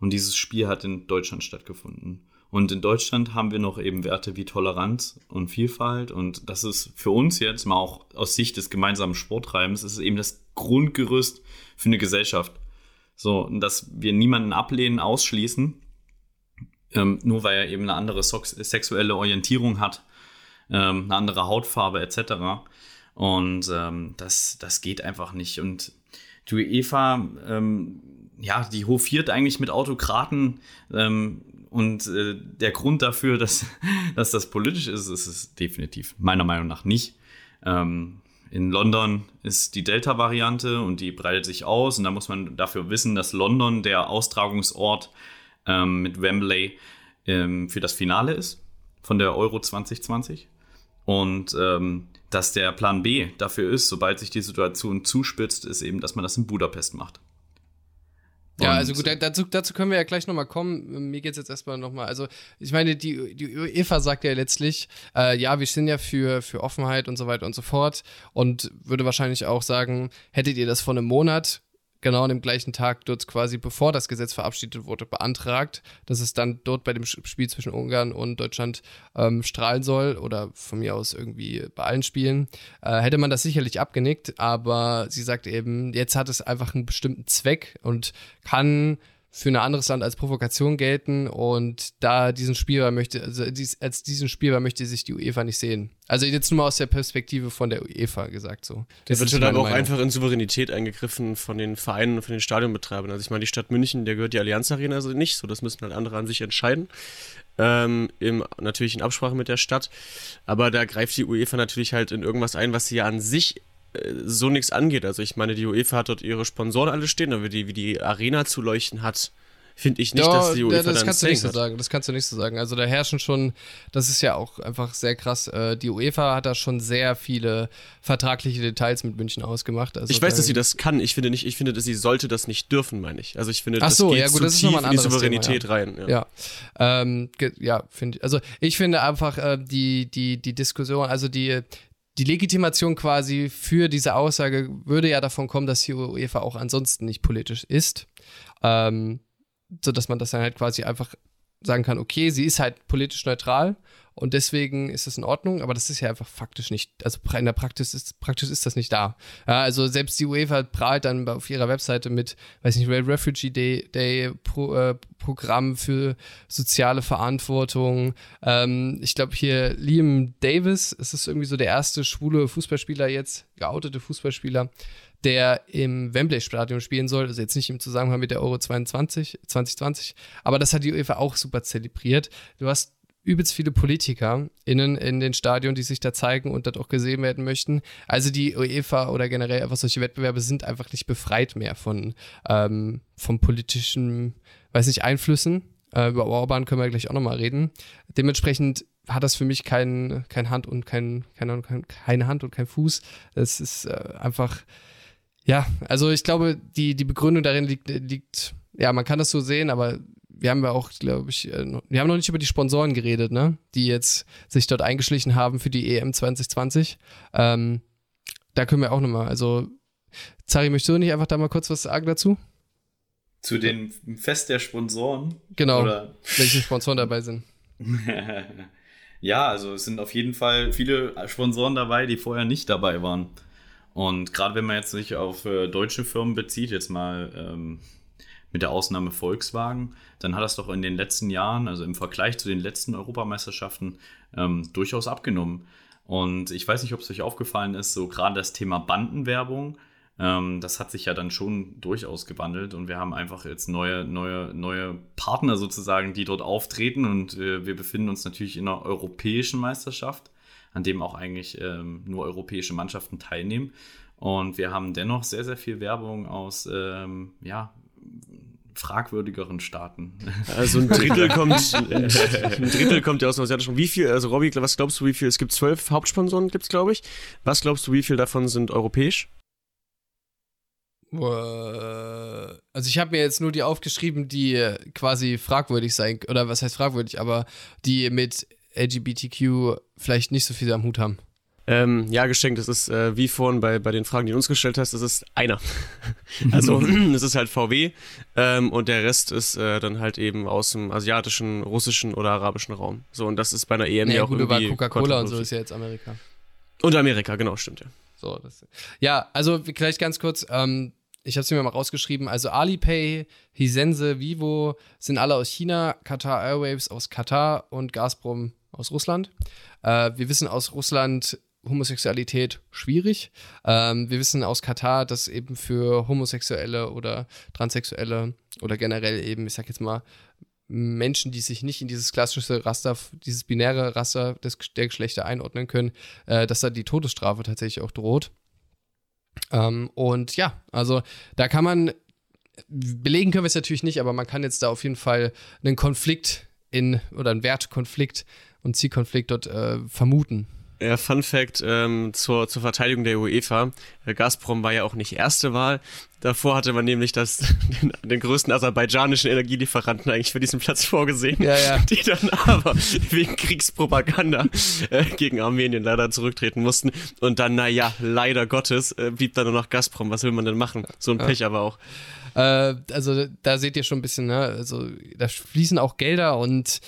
Und dieses Spiel hat in Deutschland stattgefunden. Und in Deutschland haben wir noch eben Werte wie Toleranz und Vielfalt. Und das ist für uns jetzt mal auch aus Sicht des gemeinsamen Sporttreibens, ist eben das Grundgerüst für eine Gesellschaft. So, dass wir niemanden ablehnen, ausschließen, ähm, nur weil er eben eine andere sexuelle Orientierung hat, ähm, eine andere Hautfarbe etc. Und ähm, das, das geht einfach nicht. Und die UEFA ähm, ja, die hofiert eigentlich mit Autokraten. Ähm, und äh, der Grund dafür, dass, <laughs> dass das politisch ist, ist es definitiv meiner Meinung nach nicht. Ähm, in London ist die Delta-Variante und die breitet sich aus. Und da muss man dafür wissen, dass London der Austragungsort ähm, mit Wembley ähm, für das Finale ist von der Euro 2020. Und ähm, dass der Plan B dafür ist, sobald sich die Situation zuspitzt, ist eben, dass man das in Budapest macht. Ja, also gut, dazu, dazu können wir ja gleich nochmal kommen. Mir geht's jetzt erstmal nochmal. Also, ich meine, die, die UEFA sagt ja letztlich, äh, ja, wir sind ja für, für Offenheit und so weiter und so fort und würde wahrscheinlich auch sagen, hättet ihr das vor einem Monat genau an dem gleichen Tag dort quasi, bevor das Gesetz verabschiedet wurde, beantragt, dass es dann dort bei dem Spiel zwischen Ungarn und Deutschland ähm, strahlen soll oder von mir aus irgendwie bei allen Spielen, äh, hätte man das sicherlich abgenickt, aber sie sagt eben, jetzt hat es einfach einen bestimmten Zweck und kann für ein anderes Land als Provokation gelten und da diesen Spielball möchte, also dies, als diesen Spielball möchte sich die UEFA nicht sehen. Also jetzt nur mal aus der Perspektive von der UEFA gesagt so. Das wird dann auch Meinung. einfach in Souveränität eingegriffen von den Vereinen und von den Stadionbetreibern. Also ich meine, die Stadt München, der gehört die Allianz Arena also nicht, so das müssen halt andere an sich entscheiden. Ähm, im, natürlich in Absprache mit der Stadt. Aber da greift die UEFA natürlich halt in irgendwas ein, was sie ja an sich so nichts angeht. Also ich meine, die UEFA hat dort ihre Sponsoren alle stehen, aber die, wie die Arena zu leuchten hat, finde ich nicht, ja, dass die UEFA das dann kannst du nicht so sagen. Das kannst du nicht so sagen. Also da herrschen schon, das ist ja auch einfach sehr krass. Äh, die UEFA hat da schon sehr viele vertragliche Details mit München ausgemacht. Also ich weiß, dass sie das kann. Ich finde nicht, ich finde, dass sie sollte das nicht dürfen, meine ich. Also ich finde, Ach so, das geht ja, gut, zu das tief in die Souveränität Thema, ja. rein. Ja, ja, ähm, ja finde ich. Also ich finde einfach äh, die die die Diskussion, also die die Legitimation quasi für diese Aussage würde ja davon kommen, dass die UEFA auch ansonsten nicht politisch ist. Ähm, so dass man das dann halt quasi einfach sagen kann, okay, sie ist halt politisch neutral und deswegen ist das in Ordnung, aber das ist ja einfach faktisch nicht, also in der Praxis ist, praktisch ist das nicht da. Ja, also selbst die UEFA prahlt dann auf ihrer Webseite mit, weiß nicht, Refugee Day, Day Pro, äh, Programm für soziale Verantwortung. Ähm, ich glaube hier Liam Davis, ist das irgendwie so der erste schwule Fußballspieler jetzt, geoutete Fußballspieler, der im Wembley-Stadion spielen soll, also jetzt nicht im Zusammenhang mit der Euro 22, 2020, aber das hat die UEFA auch super zelebriert. Du hast übelst viele Politiker innen in den Stadion, die sich da zeigen und dort auch gesehen werden möchten. Also die UEFA oder generell einfach solche Wettbewerbe sind einfach nicht befreit mehr von, ähm, von politischen, weiß nicht, Einflüssen. Äh, über Orban können wir gleich auch nochmal reden. Dementsprechend hat das für mich kein, kein Hand und kein, keine, keine Hand und kein Fuß. Es ist äh, einfach, ja, also ich glaube, die, die Begründung darin liegt, liegt, ja, man kann das so sehen, aber wir haben ja auch, glaube ich, äh, wir haben noch nicht über die Sponsoren geredet, ne? Die jetzt sich dort eingeschlichen haben für die EM 2020. Ähm, da können wir auch nochmal, also, Zari, möchtest du nicht einfach da mal kurz was sagen dazu? Zu dem Fest der Sponsoren? Genau. Oder? Welche Sponsoren dabei sind. <laughs> ja, also es sind auf jeden Fall viele Sponsoren dabei, die vorher nicht dabei waren. Und gerade wenn man jetzt sich auf äh, deutsche Firmen bezieht, jetzt mal ähm, mit der Ausnahme Volkswagen, dann hat das doch in den letzten Jahren, also im Vergleich zu den letzten Europameisterschaften, ähm, durchaus abgenommen. Und ich weiß nicht, ob es euch aufgefallen ist, so gerade das Thema Bandenwerbung, ähm, das hat sich ja dann schon durchaus gewandelt. Und wir haben einfach jetzt neue, neue, neue Partner sozusagen, die dort auftreten. Und äh, wir befinden uns natürlich in einer europäischen Meisterschaft, an dem auch eigentlich ähm, nur europäische Mannschaften teilnehmen. Und wir haben dennoch sehr, sehr viel Werbung aus ähm, ja, fragwürdigeren Staaten. Also ein Drittel <laughs> kommt, ein Drittel kommt ja aus dem asiatischen. Wie viel, also Robby, was glaubst du, wie viel? Es gibt zwölf Hauptsponsoren, gibt es, glaube ich. Was glaubst du, wie viel davon sind europäisch? Also ich habe mir jetzt nur die aufgeschrieben, die quasi fragwürdig sein, oder was heißt fragwürdig, aber die mit LGBTQ vielleicht nicht so viel am Hut haben. Ähm, ja, geschenkt. Das ist äh, wie vorhin bei, bei den Fragen, die du uns gestellt hast, das ist einer. <laughs> also <laughs> es ist halt VW ähm, und der Rest ist äh, dann halt eben aus dem asiatischen, russischen oder arabischen Raum. So, und das ist bei einer EM ja auch gut, irgendwie Coca-Cola und so ist ja jetzt Amerika. Und Amerika, genau, stimmt ja. So, das, ja, also vielleicht ganz kurz, ähm, ich habe es mir mal rausgeschrieben, also Alipay, Hisense, Vivo sind alle aus China, Qatar Airwaves aus Katar und Gazprom aus Russland. Äh, wir wissen aus Russland Homosexualität schwierig. Ähm, wir wissen aus Katar, dass eben für Homosexuelle oder Transsexuelle oder generell eben, ich sag jetzt mal, Menschen, die sich nicht in dieses klassische Raster, dieses binäre Raster des, der Geschlechter einordnen können, äh, dass da die Todesstrafe tatsächlich auch droht. Ähm, und ja, also da kann man, belegen können wir es natürlich nicht, aber man kann jetzt da auf jeden Fall einen Konflikt in, oder einen Wertkonflikt und Zielkonflikt dort äh, vermuten. Ja, Fun Fact ähm, zur, zur Verteidigung der UEFA. Gazprom war ja auch nicht erste Wahl. Davor hatte man nämlich das, <laughs> den, den größten aserbaidschanischen Energielieferanten eigentlich für diesen Platz vorgesehen, ja, ja. <laughs> die dann aber wegen Kriegspropaganda äh, gegen Armenien leider zurücktreten mussten. Und dann, naja, leider Gottes, äh, blieb dann nur noch Gazprom. Was will man denn machen? So ein Pech aber auch. Äh, also da seht ihr schon ein bisschen, ne? Also da fließen auch Gelder und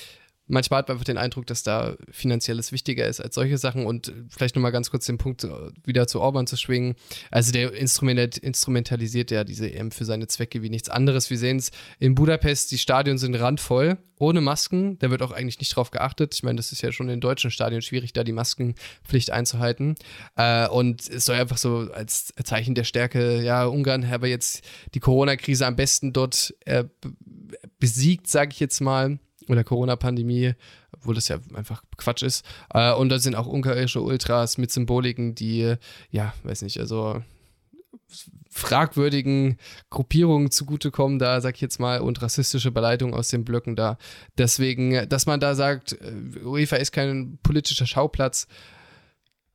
manchmal hat man einfach den Eindruck, dass da finanzielles wichtiger ist als solche Sachen und vielleicht nochmal ganz kurz den Punkt äh, wieder zu Orban zu schwingen. Also der Instrument, instrumentalisiert ja diese EM für seine Zwecke wie nichts anderes. Wir sehen es in Budapest, die Stadien sind randvoll, ohne Masken. Da wird auch eigentlich nicht drauf geachtet. Ich meine, das ist ja schon in deutschen Stadien schwierig, da die Maskenpflicht einzuhalten. Äh, und es soll einfach so als Zeichen der Stärke, ja, Ungarn habe jetzt die Corona-Krise am besten dort äh, besiegt, sage ich jetzt mal oder Corona-Pandemie, obwohl das ja einfach Quatsch ist. Äh, und da sind auch ungarische Ultras mit Symboliken, die, ja, weiß nicht, also fragwürdigen Gruppierungen zugutekommen, da sag ich jetzt mal, und rassistische Beleidigungen aus den Blöcken da. Deswegen, dass man da sagt, äh, UEFA ist kein politischer Schauplatz,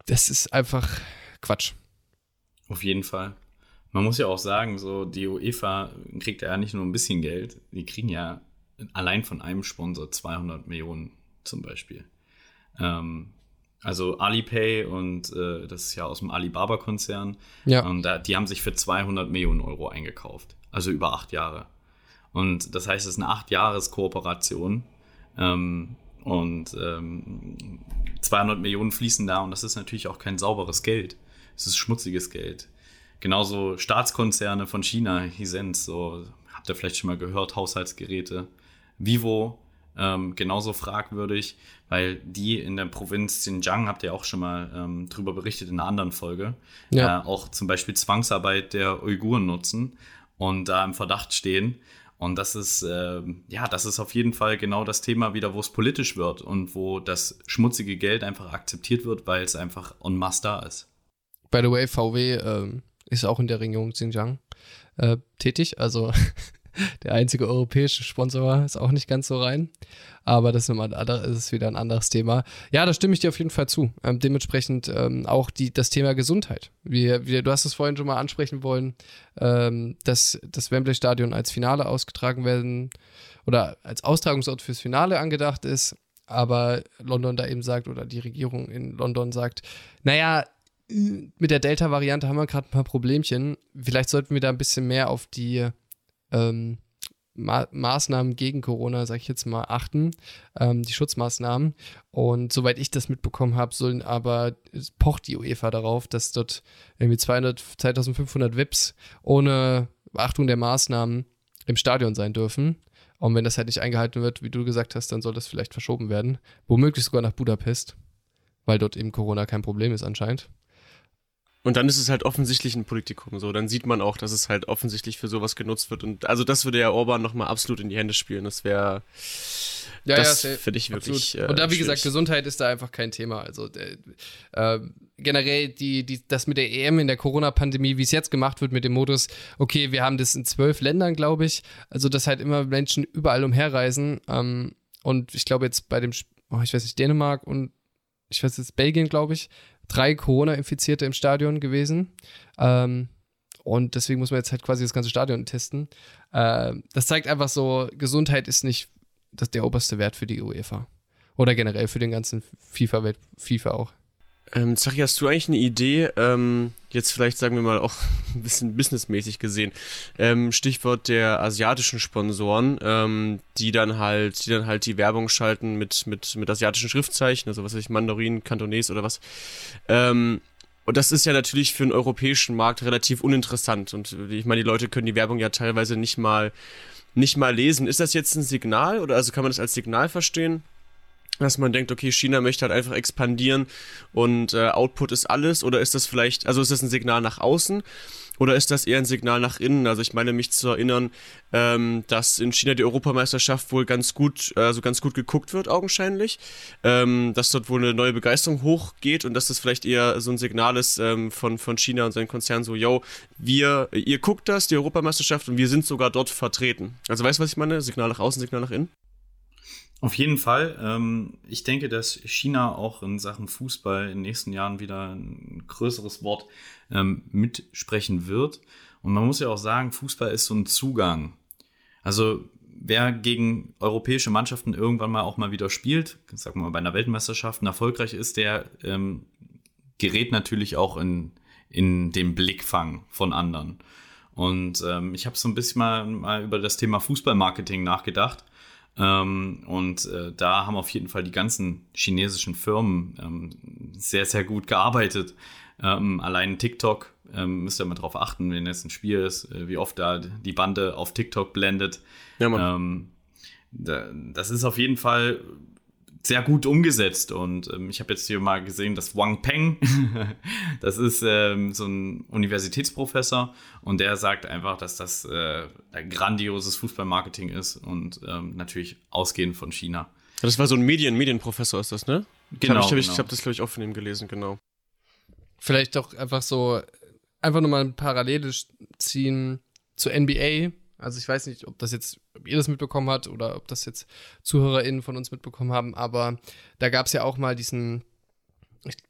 das ist einfach Quatsch. Auf jeden Fall. Man muss ja auch sagen, so die UEFA kriegt ja nicht nur ein bisschen Geld, die kriegen ja allein von einem Sponsor 200 Millionen zum Beispiel. Ähm, also Alipay und äh, das ist ja aus dem Alibaba-Konzern. Ja. Und da, die haben sich für 200 Millionen Euro eingekauft. Also über acht Jahre. Und das heißt, es ist eine acht Jahres Kooperation. Ähm, und ähm, 200 Millionen fließen da und das ist natürlich auch kein sauberes Geld. Es ist schmutziges Geld. Genauso Staatskonzerne von China, Hisense, so habt ihr vielleicht schon mal gehört, Haushaltsgeräte. Vivo ähm, genauso fragwürdig, weil die in der Provinz Xinjiang, habt ihr auch schon mal ähm, drüber berichtet in einer anderen Folge, ja. äh, auch zum Beispiel Zwangsarbeit der Uiguren nutzen und da im Verdacht stehen. Und das ist, äh, ja, das ist auf jeden Fall genau das Thema wieder, wo es politisch wird und wo das schmutzige Geld einfach akzeptiert wird, weil es einfach en masse da ist. By the way, VW ähm, ist auch in der Region Xinjiang äh, tätig, also <laughs> der einzige europäische Sponsor ist auch nicht ganz so rein. Aber das ist, ist wieder ein anderes Thema. Ja, da stimme ich dir auf jeden Fall zu. Ähm, dementsprechend ähm, auch die, das Thema Gesundheit. Wie, wie, du hast es vorhin schon mal ansprechen wollen, ähm, dass das Wembley-Stadion als Finale ausgetragen werden oder als Austragungsort fürs Finale angedacht ist. Aber London da eben sagt, oder die Regierung in London sagt, naja, mit der Delta-Variante haben wir gerade ein paar Problemchen. Vielleicht sollten wir da ein bisschen mehr auf die ähm, Ma Maßnahmen gegen Corona, sag ich jetzt mal, achten, ähm, die Schutzmaßnahmen. Und soweit ich das mitbekommen habe, sollen aber, pocht die UEFA darauf, dass dort irgendwie 200, 2500 VIPs ohne Beachtung der Maßnahmen im Stadion sein dürfen. Und wenn das halt nicht eingehalten wird, wie du gesagt hast, dann soll das vielleicht verschoben werden. Womöglich sogar nach Budapest, weil dort eben Corona kein Problem ist anscheinend. Und dann ist es halt offensichtlich ein Politikum so. Dann sieht man auch, dass es halt offensichtlich für sowas genutzt wird. Und also das würde ja Orban nochmal absolut in die Hände spielen. Das wäre. Ja, das ja, finde ich wirklich. Äh, Und da, wie schwierig. gesagt, Gesundheit ist da einfach kein Thema. Also äh, generell die, die, das mit der EM in der Corona-Pandemie, wie es jetzt gemacht wird mit dem Modus, okay, wir haben das in zwölf Ländern, glaube ich. Also, dass halt immer Menschen überall umherreisen. Ähm, und ich glaube jetzt bei dem, oh, ich weiß nicht, Dänemark und ich weiß jetzt Belgien, glaube ich, drei Corona-Infizierte im Stadion gewesen. Ähm, und deswegen muss man jetzt halt quasi das ganze Stadion testen. Äh, das zeigt einfach so, Gesundheit ist nicht das der oberste Wert für die UEFA. Oder generell für den ganzen FIFA-Welt, FIFA auch. Ähm, Zachi, hast du eigentlich eine Idee, ähm, jetzt vielleicht sagen wir mal auch <laughs> ein bisschen businessmäßig gesehen, ähm, Stichwort der asiatischen Sponsoren, ähm, die dann halt, die dann halt die Werbung schalten mit, mit, mit asiatischen Schriftzeichen, also was weiß ich, Mandarin, Kantones oder was. Ähm, und das ist ja natürlich für den europäischen Markt relativ uninteressant. Und ich meine, die Leute können die Werbung ja teilweise nicht mal, nicht mal lesen. Ist das jetzt ein Signal oder also kann man das als Signal verstehen? Dass man denkt, okay, China möchte halt einfach expandieren und äh, Output ist alles? Oder ist das vielleicht, also ist das ein Signal nach außen? Oder ist das eher ein Signal nach innen? Also ich meine mich zu erinnern, ähm, dass in China die Europameisterschaft wohl ganz gut, also ganz gut geguckt wird, augenscheinlich. Ähm, dass dort wohl eine neue Begeisterung hochgeht und dass das vielleicht eher so ein Signal ist ähm, von, von China und seinen Konzernen so, yo, wir, ihr guckt das, die Europameisterschaft, und wir sind sogar dort vertreten. Also weißt du, was ich meine? Signal nach außen, Signal nach innen? Auf jeden Fall. Ähm, ich denke, dass China auch in Sachen Fußball in den nächsten Jahren wieder ein größeres Wort ähm, mitsprechen wird. Und man muss ja auch sagen, Fußball ist so ein Zugang. Also wer gegen europäische Mannschaften irgendwann mal auch mal wieder spielt, sagen wir mal bei einer Weltmeisterschaft erfolgreich ist, der ähm, gerät natürlich auch in, in den Blickfang von anderen. Und ähm, ich habe so ein bisschen mal, mal über das Thema Fußballmarketing nachgedacht und äh, da haben auf jeden Fall die ganzen chinesischen Firmen ähm, sehr, sehr gut gearbeitet. Ähm, allein TikTok ähm, müsst ihr mal drauf achten, wenn jetzt ein Spiel ist, äh, wie oft da die Bande auf TikTok blendet. Ja, ähm, da, das ist auf jeden Fall sehr gut umgesetzt. Und ähm, ich habe jetzt hier mal gesehen, dass Wang Peng, <laughs> das ist ähm, so ein Universitätsprofessor und der sagt einfach, dass das äh, ein grandioses Fußballmarketing ist und ähm, natürlich ausgehend von China. Das war so ein Medien Medienprofessor ist das, ne? Genau. Ich, habe genau. hab das, glaube ich, auch von ihm gelesen, genau. Vielleicht doch einfach so, einfach nochmal ein Parallele ziehen zur NBA also ich weiß nicht, ob das jetzt, ob ihr das mitbekommen habt oder ob das jetzt ZuhörerInnen von uns mitbekommen haben, aber da gab es ja auch mal diesen,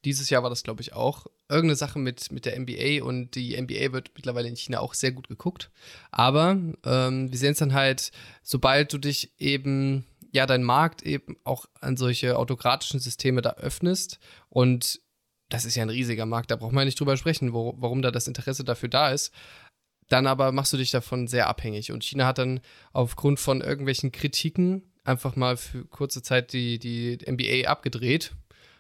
dieses Jahr war das, glaube ich, auch, irgendeine Sache mit, mit der NBA und die NBA wird mittlerweile in China auch sehr gut geguckt. Aber ähm, wir sehen es dann halt, sobald du dich eben, ja, dein Markt eben auch an solche autokratischen Systeme da öffnest und das ist ja ein riesiger Markt, da braucht man nicht drüber sprechen, wo, warum da das Interesse dafür da ist dann aber machst du dich davon sehr abhängig. Und China hat dann aufgrund von irgendwelchen Kritiken einfach mal für kurze Zeit die, die NBA abgedreht.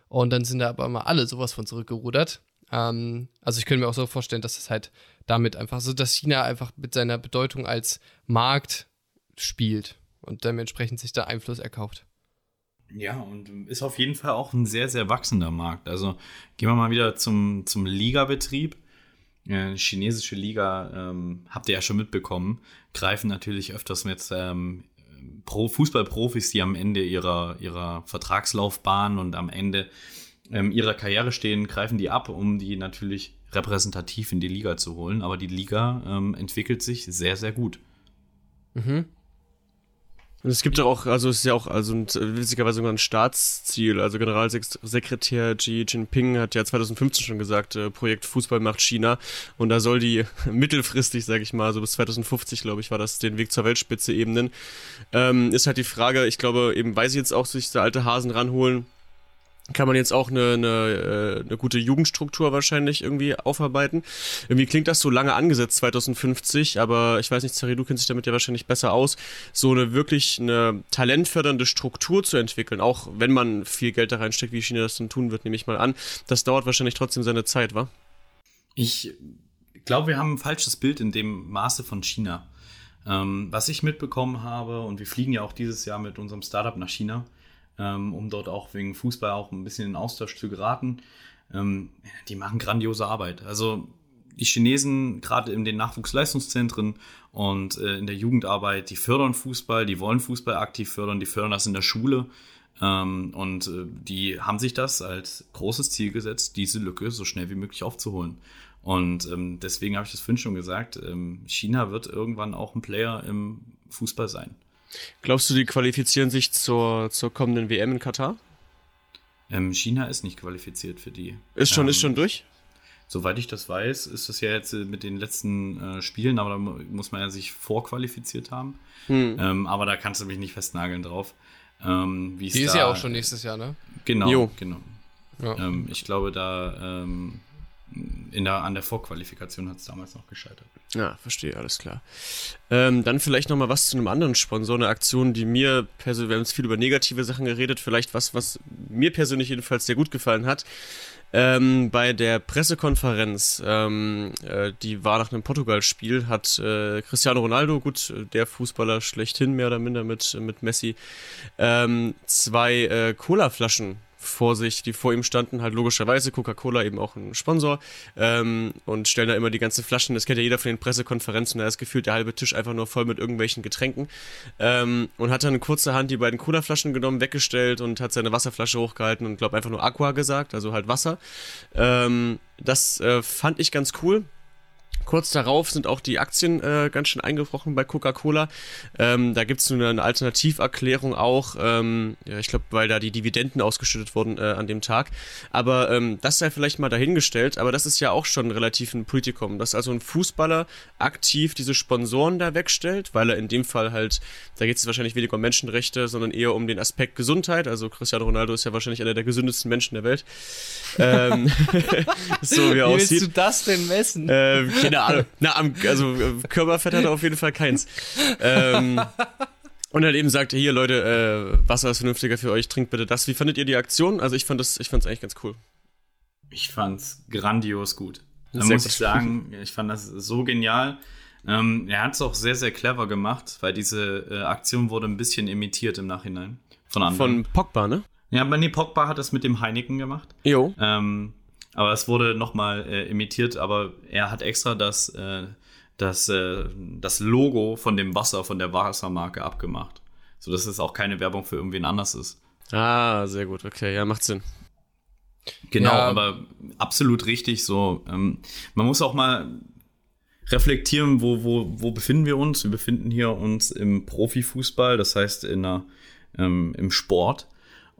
Und dann sind da aber mal alle sowas von zurückgerudert. Ähm, also ich könnte mir auch so vorstellen, dass es halt damit einfach so, dass China einfach mit seiner Bedeutung als Markt spielt und dementsprechend sich da Einfluss erkauft. Ja, und ist auf jeden Fall auch ein sehr, sehr wachsender Markt. Also gehen wir mal wieder zum, zum Ligabetrieb äh, chinesische Liga, ähm, habt ihr ja schon mitbekommen, greifen natürlich öfters mit ähm, Pro Fußballprofis, die am Ende ihrer, ihrer Vertragslaufbahn und am Ende ähm, ihrer Karriere stehen, greifen die ab, um die natürlich repräsentativ in die Liga zu holen. Aber die Liga ähm, entwickelt sich sehr, sehr gut. Mhm. Und es gibt ja auch, also es ist ja auch, also witzigerweise sogar ein Staatsziel. Also Generalsekretär Xi Jinping hat ja 2015 schon gesagt, äh, Projekt Fußball macht China. Und da soll die <laughs> mittelfristig, sage ich mal, so bis 2050, glaube ich, war das, den Weg zur Weltspitze ebnen. Ähm, ist halt die Frage, ich glaube, eben weil sie jetzt auch sich der alte Hasen ranholen, kann man jetzt auch eine, eine, äh, eine gute Jugendstruktur wahrscheinlich irgendwie aufarbeiten. Irgendwie klingt das so lange angesetzt, 2050, aber ich weiß nicht, Zari, du kennst dich damit ja wahrscheinlich besser aus, so eine wirklich eine talentfördernde Struktur zu entwickeln, auch wenn man viel Geld da reinsteckt, wie China das dann tun wird, nehme ich mal an. Das dauert wahrscheinlich trotzdem seine Zeit, wa? Ich glaube, wir haben ein falsches Bild in dem Maße von China. Ähm, was ich mitbekommen habe, und wir fliegen ja auch dieses Jahr mit unserem Startup nach China, ähm, um dort auch wegen Fußball auch ein bisschen in Austausch zu geraten. Ähm, die machen grandiose Arbeit. Also die Chinesen, gerade in den Nachwuchsleistungszentren und äh, in der Jugendarbeit, die fördern Fußball, die wollen Fußball aktiv fördern, die fördern das in der Schule. Ähm, und äh, die haben sich das als großes Ziel gesetzt, diese Lücke so schnell wie möglich aufzuholen. Und ähm, deswegen habe ich das vorhin schon gesagt, ähm, China wird irgendwann auch ein Player im Fußball sein. Glaubst du, die qualifizieren sich zur, zur kommenden WM in Katar? Ähm, China ist nicht qualifiziert für die. Ist schon, ähm, ist schon durch? Soweit ich das weiß, ist das ja jetzt äh, mit den letzten äh, Spielen, aber da muss man ja sich vorqualifiziert haben. Hm. Ähm, aber da kannst du mich nicht festnageln drauf. Ähm, die ist da, ja auch schon nächstes Jahr, ne? Genau, jo. genau. Ja. Ähm, ich glaube, da ähm, in der, an der Vorqualifikation hat es damals noch gescheitert. Ja, verstehe, alles klar. Ähm, dann vielleicht nochmal was zu einem anderen Sponsor, eine Aktion, die mir persönlich, wir haben jetzt viel über negative Sachen geredet, vielleicht was, was mir persönlich jedenfalls sehr gut gefallen hat. Ähm, bei der Pressekonferenz, ähm, äh, die war nach einem Portugal-Spiel, hat äh, Cristiano Ronaldo, gut, der Fußballer schlechthin mehr oder minder mit, mit Messi, ähm, zwei äh, Cola-Flaschen vor sich, die vor ihm standen, halt logischerweise Coca-Cola eben auch ein Sponsor ähm, und stellen da immer die ganzen Flaschen. Das kennt ja jeder von den Pressekonferenzen, da ist gefühlt der halbe Tisch einfach nur voll mit irgendwelchen Getränken ähm, und hat dann kurzerhand die beiden Cola-Flaschen genommen, weggestellt und hat seine Wasserflasche hochgehalten und glaube einfach nur Aqua gesagt, also halt Wasser. Ähm, das äh, fand ich ganz cool. Kurz darauf sind auch die Aktien äh, ganz schön eingebrochen bei Coca-Cola. Ähm, da gibt es nur eine Alternativerklärung auch, ähm, ja, ich glaube, weil da die Dividenden ausgeschüttet wurden äh, an dem Tag. Aber ähm, das sei vielleicht mal dahingestellt, aber das ist ja auch schon relativ ein Politikum, dass also ein Fußballer aktiv diese Sponsoren da wegstellt, weil er in dem Fall halt, da geht es wahrscheinlich weniger um Menschenrechte, sondern eher um den Aspekt Gesundheit. Also Cristiano Ronaldo ist ja wahrscheinlich einer der gesündesten Menschen der Welt. ähm, <laughs> so wie, wie aussieht. willst du das denn messen? Ähm, keine Ahnung. Na, am, also Körperfett hat er auf jeden Fall keins. Ähm, Und dann eben sagte, hier Leute, äh, Wasser ist vernünftiger für euch, trinkt bitte das. Wie fandet ihr die Aktion? Also ich fand das, ich fand es eigentlich ganz cool. Ich fand's grandios gut. Da muss ich sagen, ich fand das so genial. Ähm, er hat es auch sehr, sehr clever gemacht, weil diese äh, Aktion wurde ein bisschen imitiert im Nachhinein. Von anderen. Von Pogba, ne? Ja, aber nee, Pogba hat das mit dem Heineken gemacht. Jo. Ähm, aber es wurde nochmal äh, imitiert, aber er hat extra das, äh, das, äh, das Logo von dem Wasser, von der Wassermarke abgemacht. So dass es auch keine Werbung für irgendwen anders ist. Ah, sehr gut, okay, ja, macht Sinn. Genau, ja. aber absolut richtig so. Ähm, man muss auch mal reflektieren, wo, wo, wo befinden wir uns? Wir befinden hier uns im Profifußball, das heißt in einer, ähm, im Sport.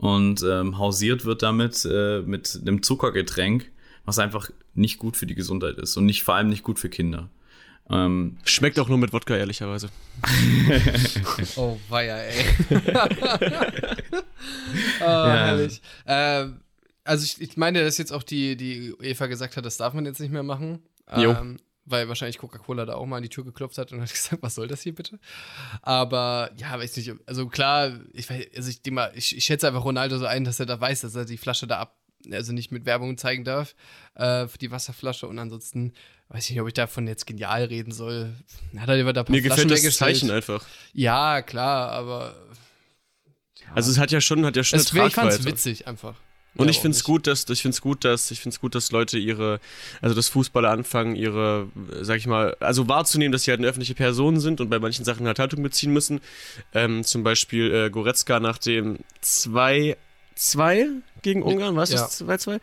Und ähm, hausiert wird damit äh, mit einem Zuckergetränk, was einfach nicht gut für die Gesundheit ist und nicht vor allem nicht gut für Kinder. Ähm, Schmeckt auch nur mit Wodka, ehrlicherweise. <laughs> oh, weia, ey. <laughs> <laughs> oh, ja. herrlich. Ähm, also ich, ich meine, dass jetzt auch die, die Eva gesagt hat, das darf man jetzt nicht mehr machen. Jo. Ähm, weil wahrscheinlich Coca-Cola da auch mal an die Tür geklopft hat und hat <laughs> gesagt, was soll das hier bitte? Aber ja, weiß nicht, also klar, ich, also ich, ich, ich schätze einfach Ronaldo so ein, dass er da weiß, dass er die Flasche da ab, also nicht mit Werbung zeigen darf äh, für die Wasserflasche und ansonsten weiß ich nicht, ob ich davon jetzt genial reden soll. Hat er lieber da ein paar Mir Flaschen gefällt das Zeichen einfach. Ja, klar, aber ja. Also es hat ja schon, hat ja schon es, eine Ich fand es witzig einfach. Und ja, ich finde es gut, dass ich finde es gut, dass ich finde es gut, dass Leute ihre, also dass Fußballer anfangen, ihre, sag ich mal, also wahrzunehmen, dass sie halt eine öffentliche Person sind und bei manchen Sachen halt Haltung beziehen müssen. Ähm, zum Beispiel äh, Goretzka nach dem 2 2 gegen Ungarn, was ja. ist 2-2?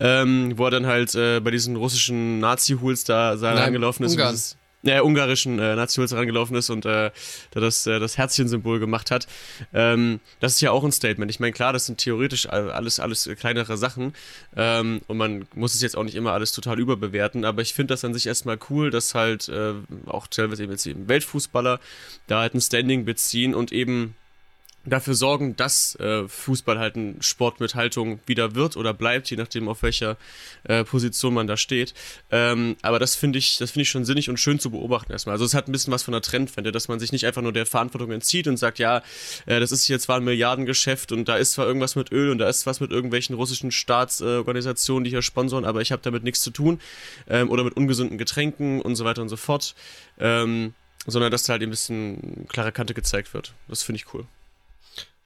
Ähm, wo er dann halt äh, bei diesen russischen Nazi-Hools da, da angelaufen ist. Ungarn äh, ungarischen äh, Nazi-Holz herangelaufen ist und äh, da das, äh, das Herzchen-Symbol gemacht hat. Ähm, das ist ja auch ein Statement. Ich meine, klar, das sind theoretisch alles, alles kleinere Sachen ähm, und man muss es jetzt auch nicht immer alles total überbewerten, aber ich finde das an sich erstmal cool, dass halt äh, auch teilweise eben jetzt eben Weltfußballer da halt ein Standing beziehen und eben dafür sorgen, dass äh, Fußball halt ein Sport mit Haltung wieder wird oder bleibt, je nachdem auf welcher äh, Position man da steht. Ähm, aber das finde ich, das ich schon sinnig und schön zu beobachten erstmal. Also es hat ein bisschen was von einer Trendwende, dass man sich nicht einfach nur der Verantwortung entzieht und sagt, ja, äh, das ist hier zwar ein Milliardengeschäft und da ist zwar irgendwas mit Öl und da ist was mit irgendwelchen russischen Staatsorganisationen, die hier sponsoren, aber ich habe damit nichts zu tun ähm, oder mit ungesunden Getränken und so weiter und so fort. Ähm, sondern dass da halt ein bisschen klare Kante gezeigt wird. Das finde ich cool.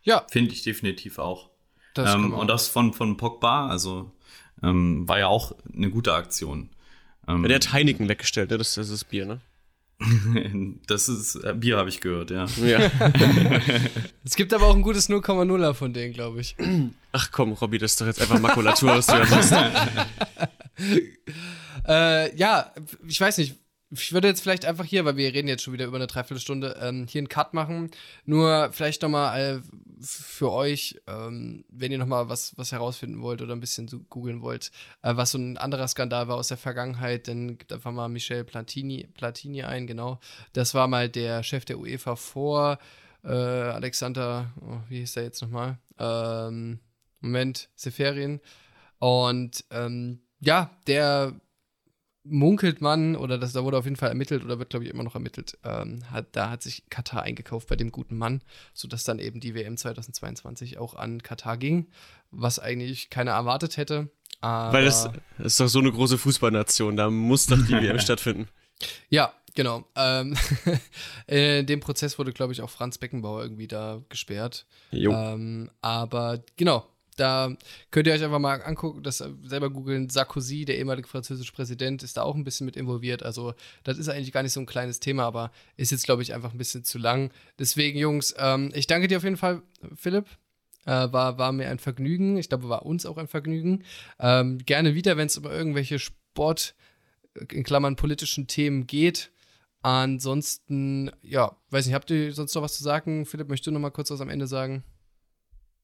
Ja. Finde ich definitiv auch. Das ähm, und das von, von Pogba, also ähm, war ja auch eine gute Aktion. Ähm, der hat Heineken weggestellt, ne? das, das ist Bier, ne? <laughs> das ist äh, Bier, habe ich gehört, ja. ja. <laughs> es gibt aber auch ein gutes 0,0er von denen, glaube ich. Ach komm, Robby, das ist doch jetzt einfach Makulatur, was du ja machst. <laughs> äh, ja, ich weiß nicht, ich würde jetzt vielleicht einfach hier, weil wir reden jetzt schon wieder über eine Dreiviertelstunde, ähm, hier einen Cut machen. Nur vielleicht nochmal äh, für euch, ähm, wenn ihr nochmal was, was herausfinden wollt oder ein bisschen so googeln wollt, äh, was so ein anderer Skandal war aus der Vergangenheit, dann gibt einfach mal Michel Platini, Platini ein, genau. Das war mal der Chef der UEFA vor äh, Alexander, oh, wie hieß der jetzt nochmal? Ähm, Moment, Seferin. Und ähm, ja, der munkelt man, oder das, da wurde auf jeden Fall ermittelt oder wird, glaube ich, immer noch ermittelt, ähm, hat, da hat sich Katar eingekauft bei dem guten Mann, sodass dann eben die WM 2022 auch an Katar ging, was eigentlich keiner erwartet hätte. Weil das, das, ist doch so eine große Fußballnation, da muss doch die WM <laughs> stattfinden. Ja, genau. Ähm, <laughs> in dem Prozess wurde, glaube ich, auch Franz Beckenbauer irgendwie da gesperrt. Jo. Ähm, aber genau, da könnt ihr euch einfach mal angucken, das selber googeln. Sarkozy, der ehemalige französische Präsident, ist da auch ein bisschen mit involviert. Also, das ist eigentlich gar nicht so ein kleines Thema, aber ist jetzt, glaube ich, einfach ein bisschen zu lang. Deswegen, Jungs, ähm, ich danke dir auf jeden Fall, Philipp. Äh, war, war mir ein Vergnügen. Ich glaube, war uns auch ein Vergnügen. Ähm, gerne wieder, wenn es über irgendwelche Sport, in Klammern politischen Themen geht. Ansonsten, ja, weiß nicht, habt ihr sonst noch was zu sagen? Philipp, möchtest du noch mal kurz was am Ende sagen?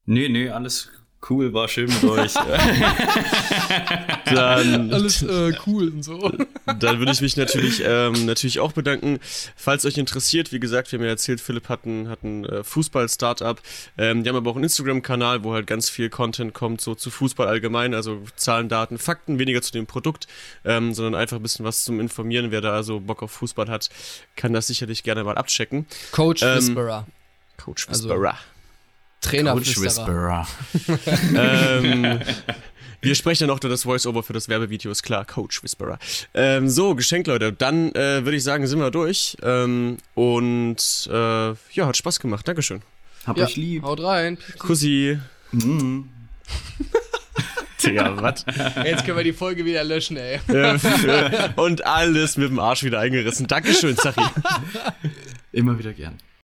Nee, nee, alles cool, war schön mit euch. <laughs> <laughs> dann, Alles äh, cool und so. Dann würde ich mich natürlich, ähm, natürlich auch bedanken. Falls euch interessiert, wie gesagt, wir haben ja erzählt, Philipp hat ein, hat ein äh, Fußball-Startup. Ähm, die haben aber auch einen Instagram-Kanal, wo halt ganz viel Content kommt, so zu Fußball allgemein, also Zahlen, Daten, Fakten, weniger zu dem Produkt, ähm, sondern einfach ein bisschen was zum Informieren. Wer da also Bock auf Fußball hat, kann das sicherlich gerne mal abchecken. Coach ähm, Whisperer. Coach Also- Whisperer. Trainer Coach Whisperer. <laughs> ähm, wir sprechen ja noch das Voice-Over für das Werbevideo, ist klar. Coach Whisperer. Ähm, so, Geschenk, Leute. Dann äh, würde ich sagen, sind wir durch. Ähm, und äh, ja, hat Spaß gemacht. Dankeschön. Hab Ja, euch lieb. haut rein. Kussi. Mhm. <laughs> Digga, was? Jetzt können wir die Folge wieder löschen, ey. <laughs> und alles mit dem Arsch wieder eingerissen. Dankeschön, Zachi. Immer wieder gern.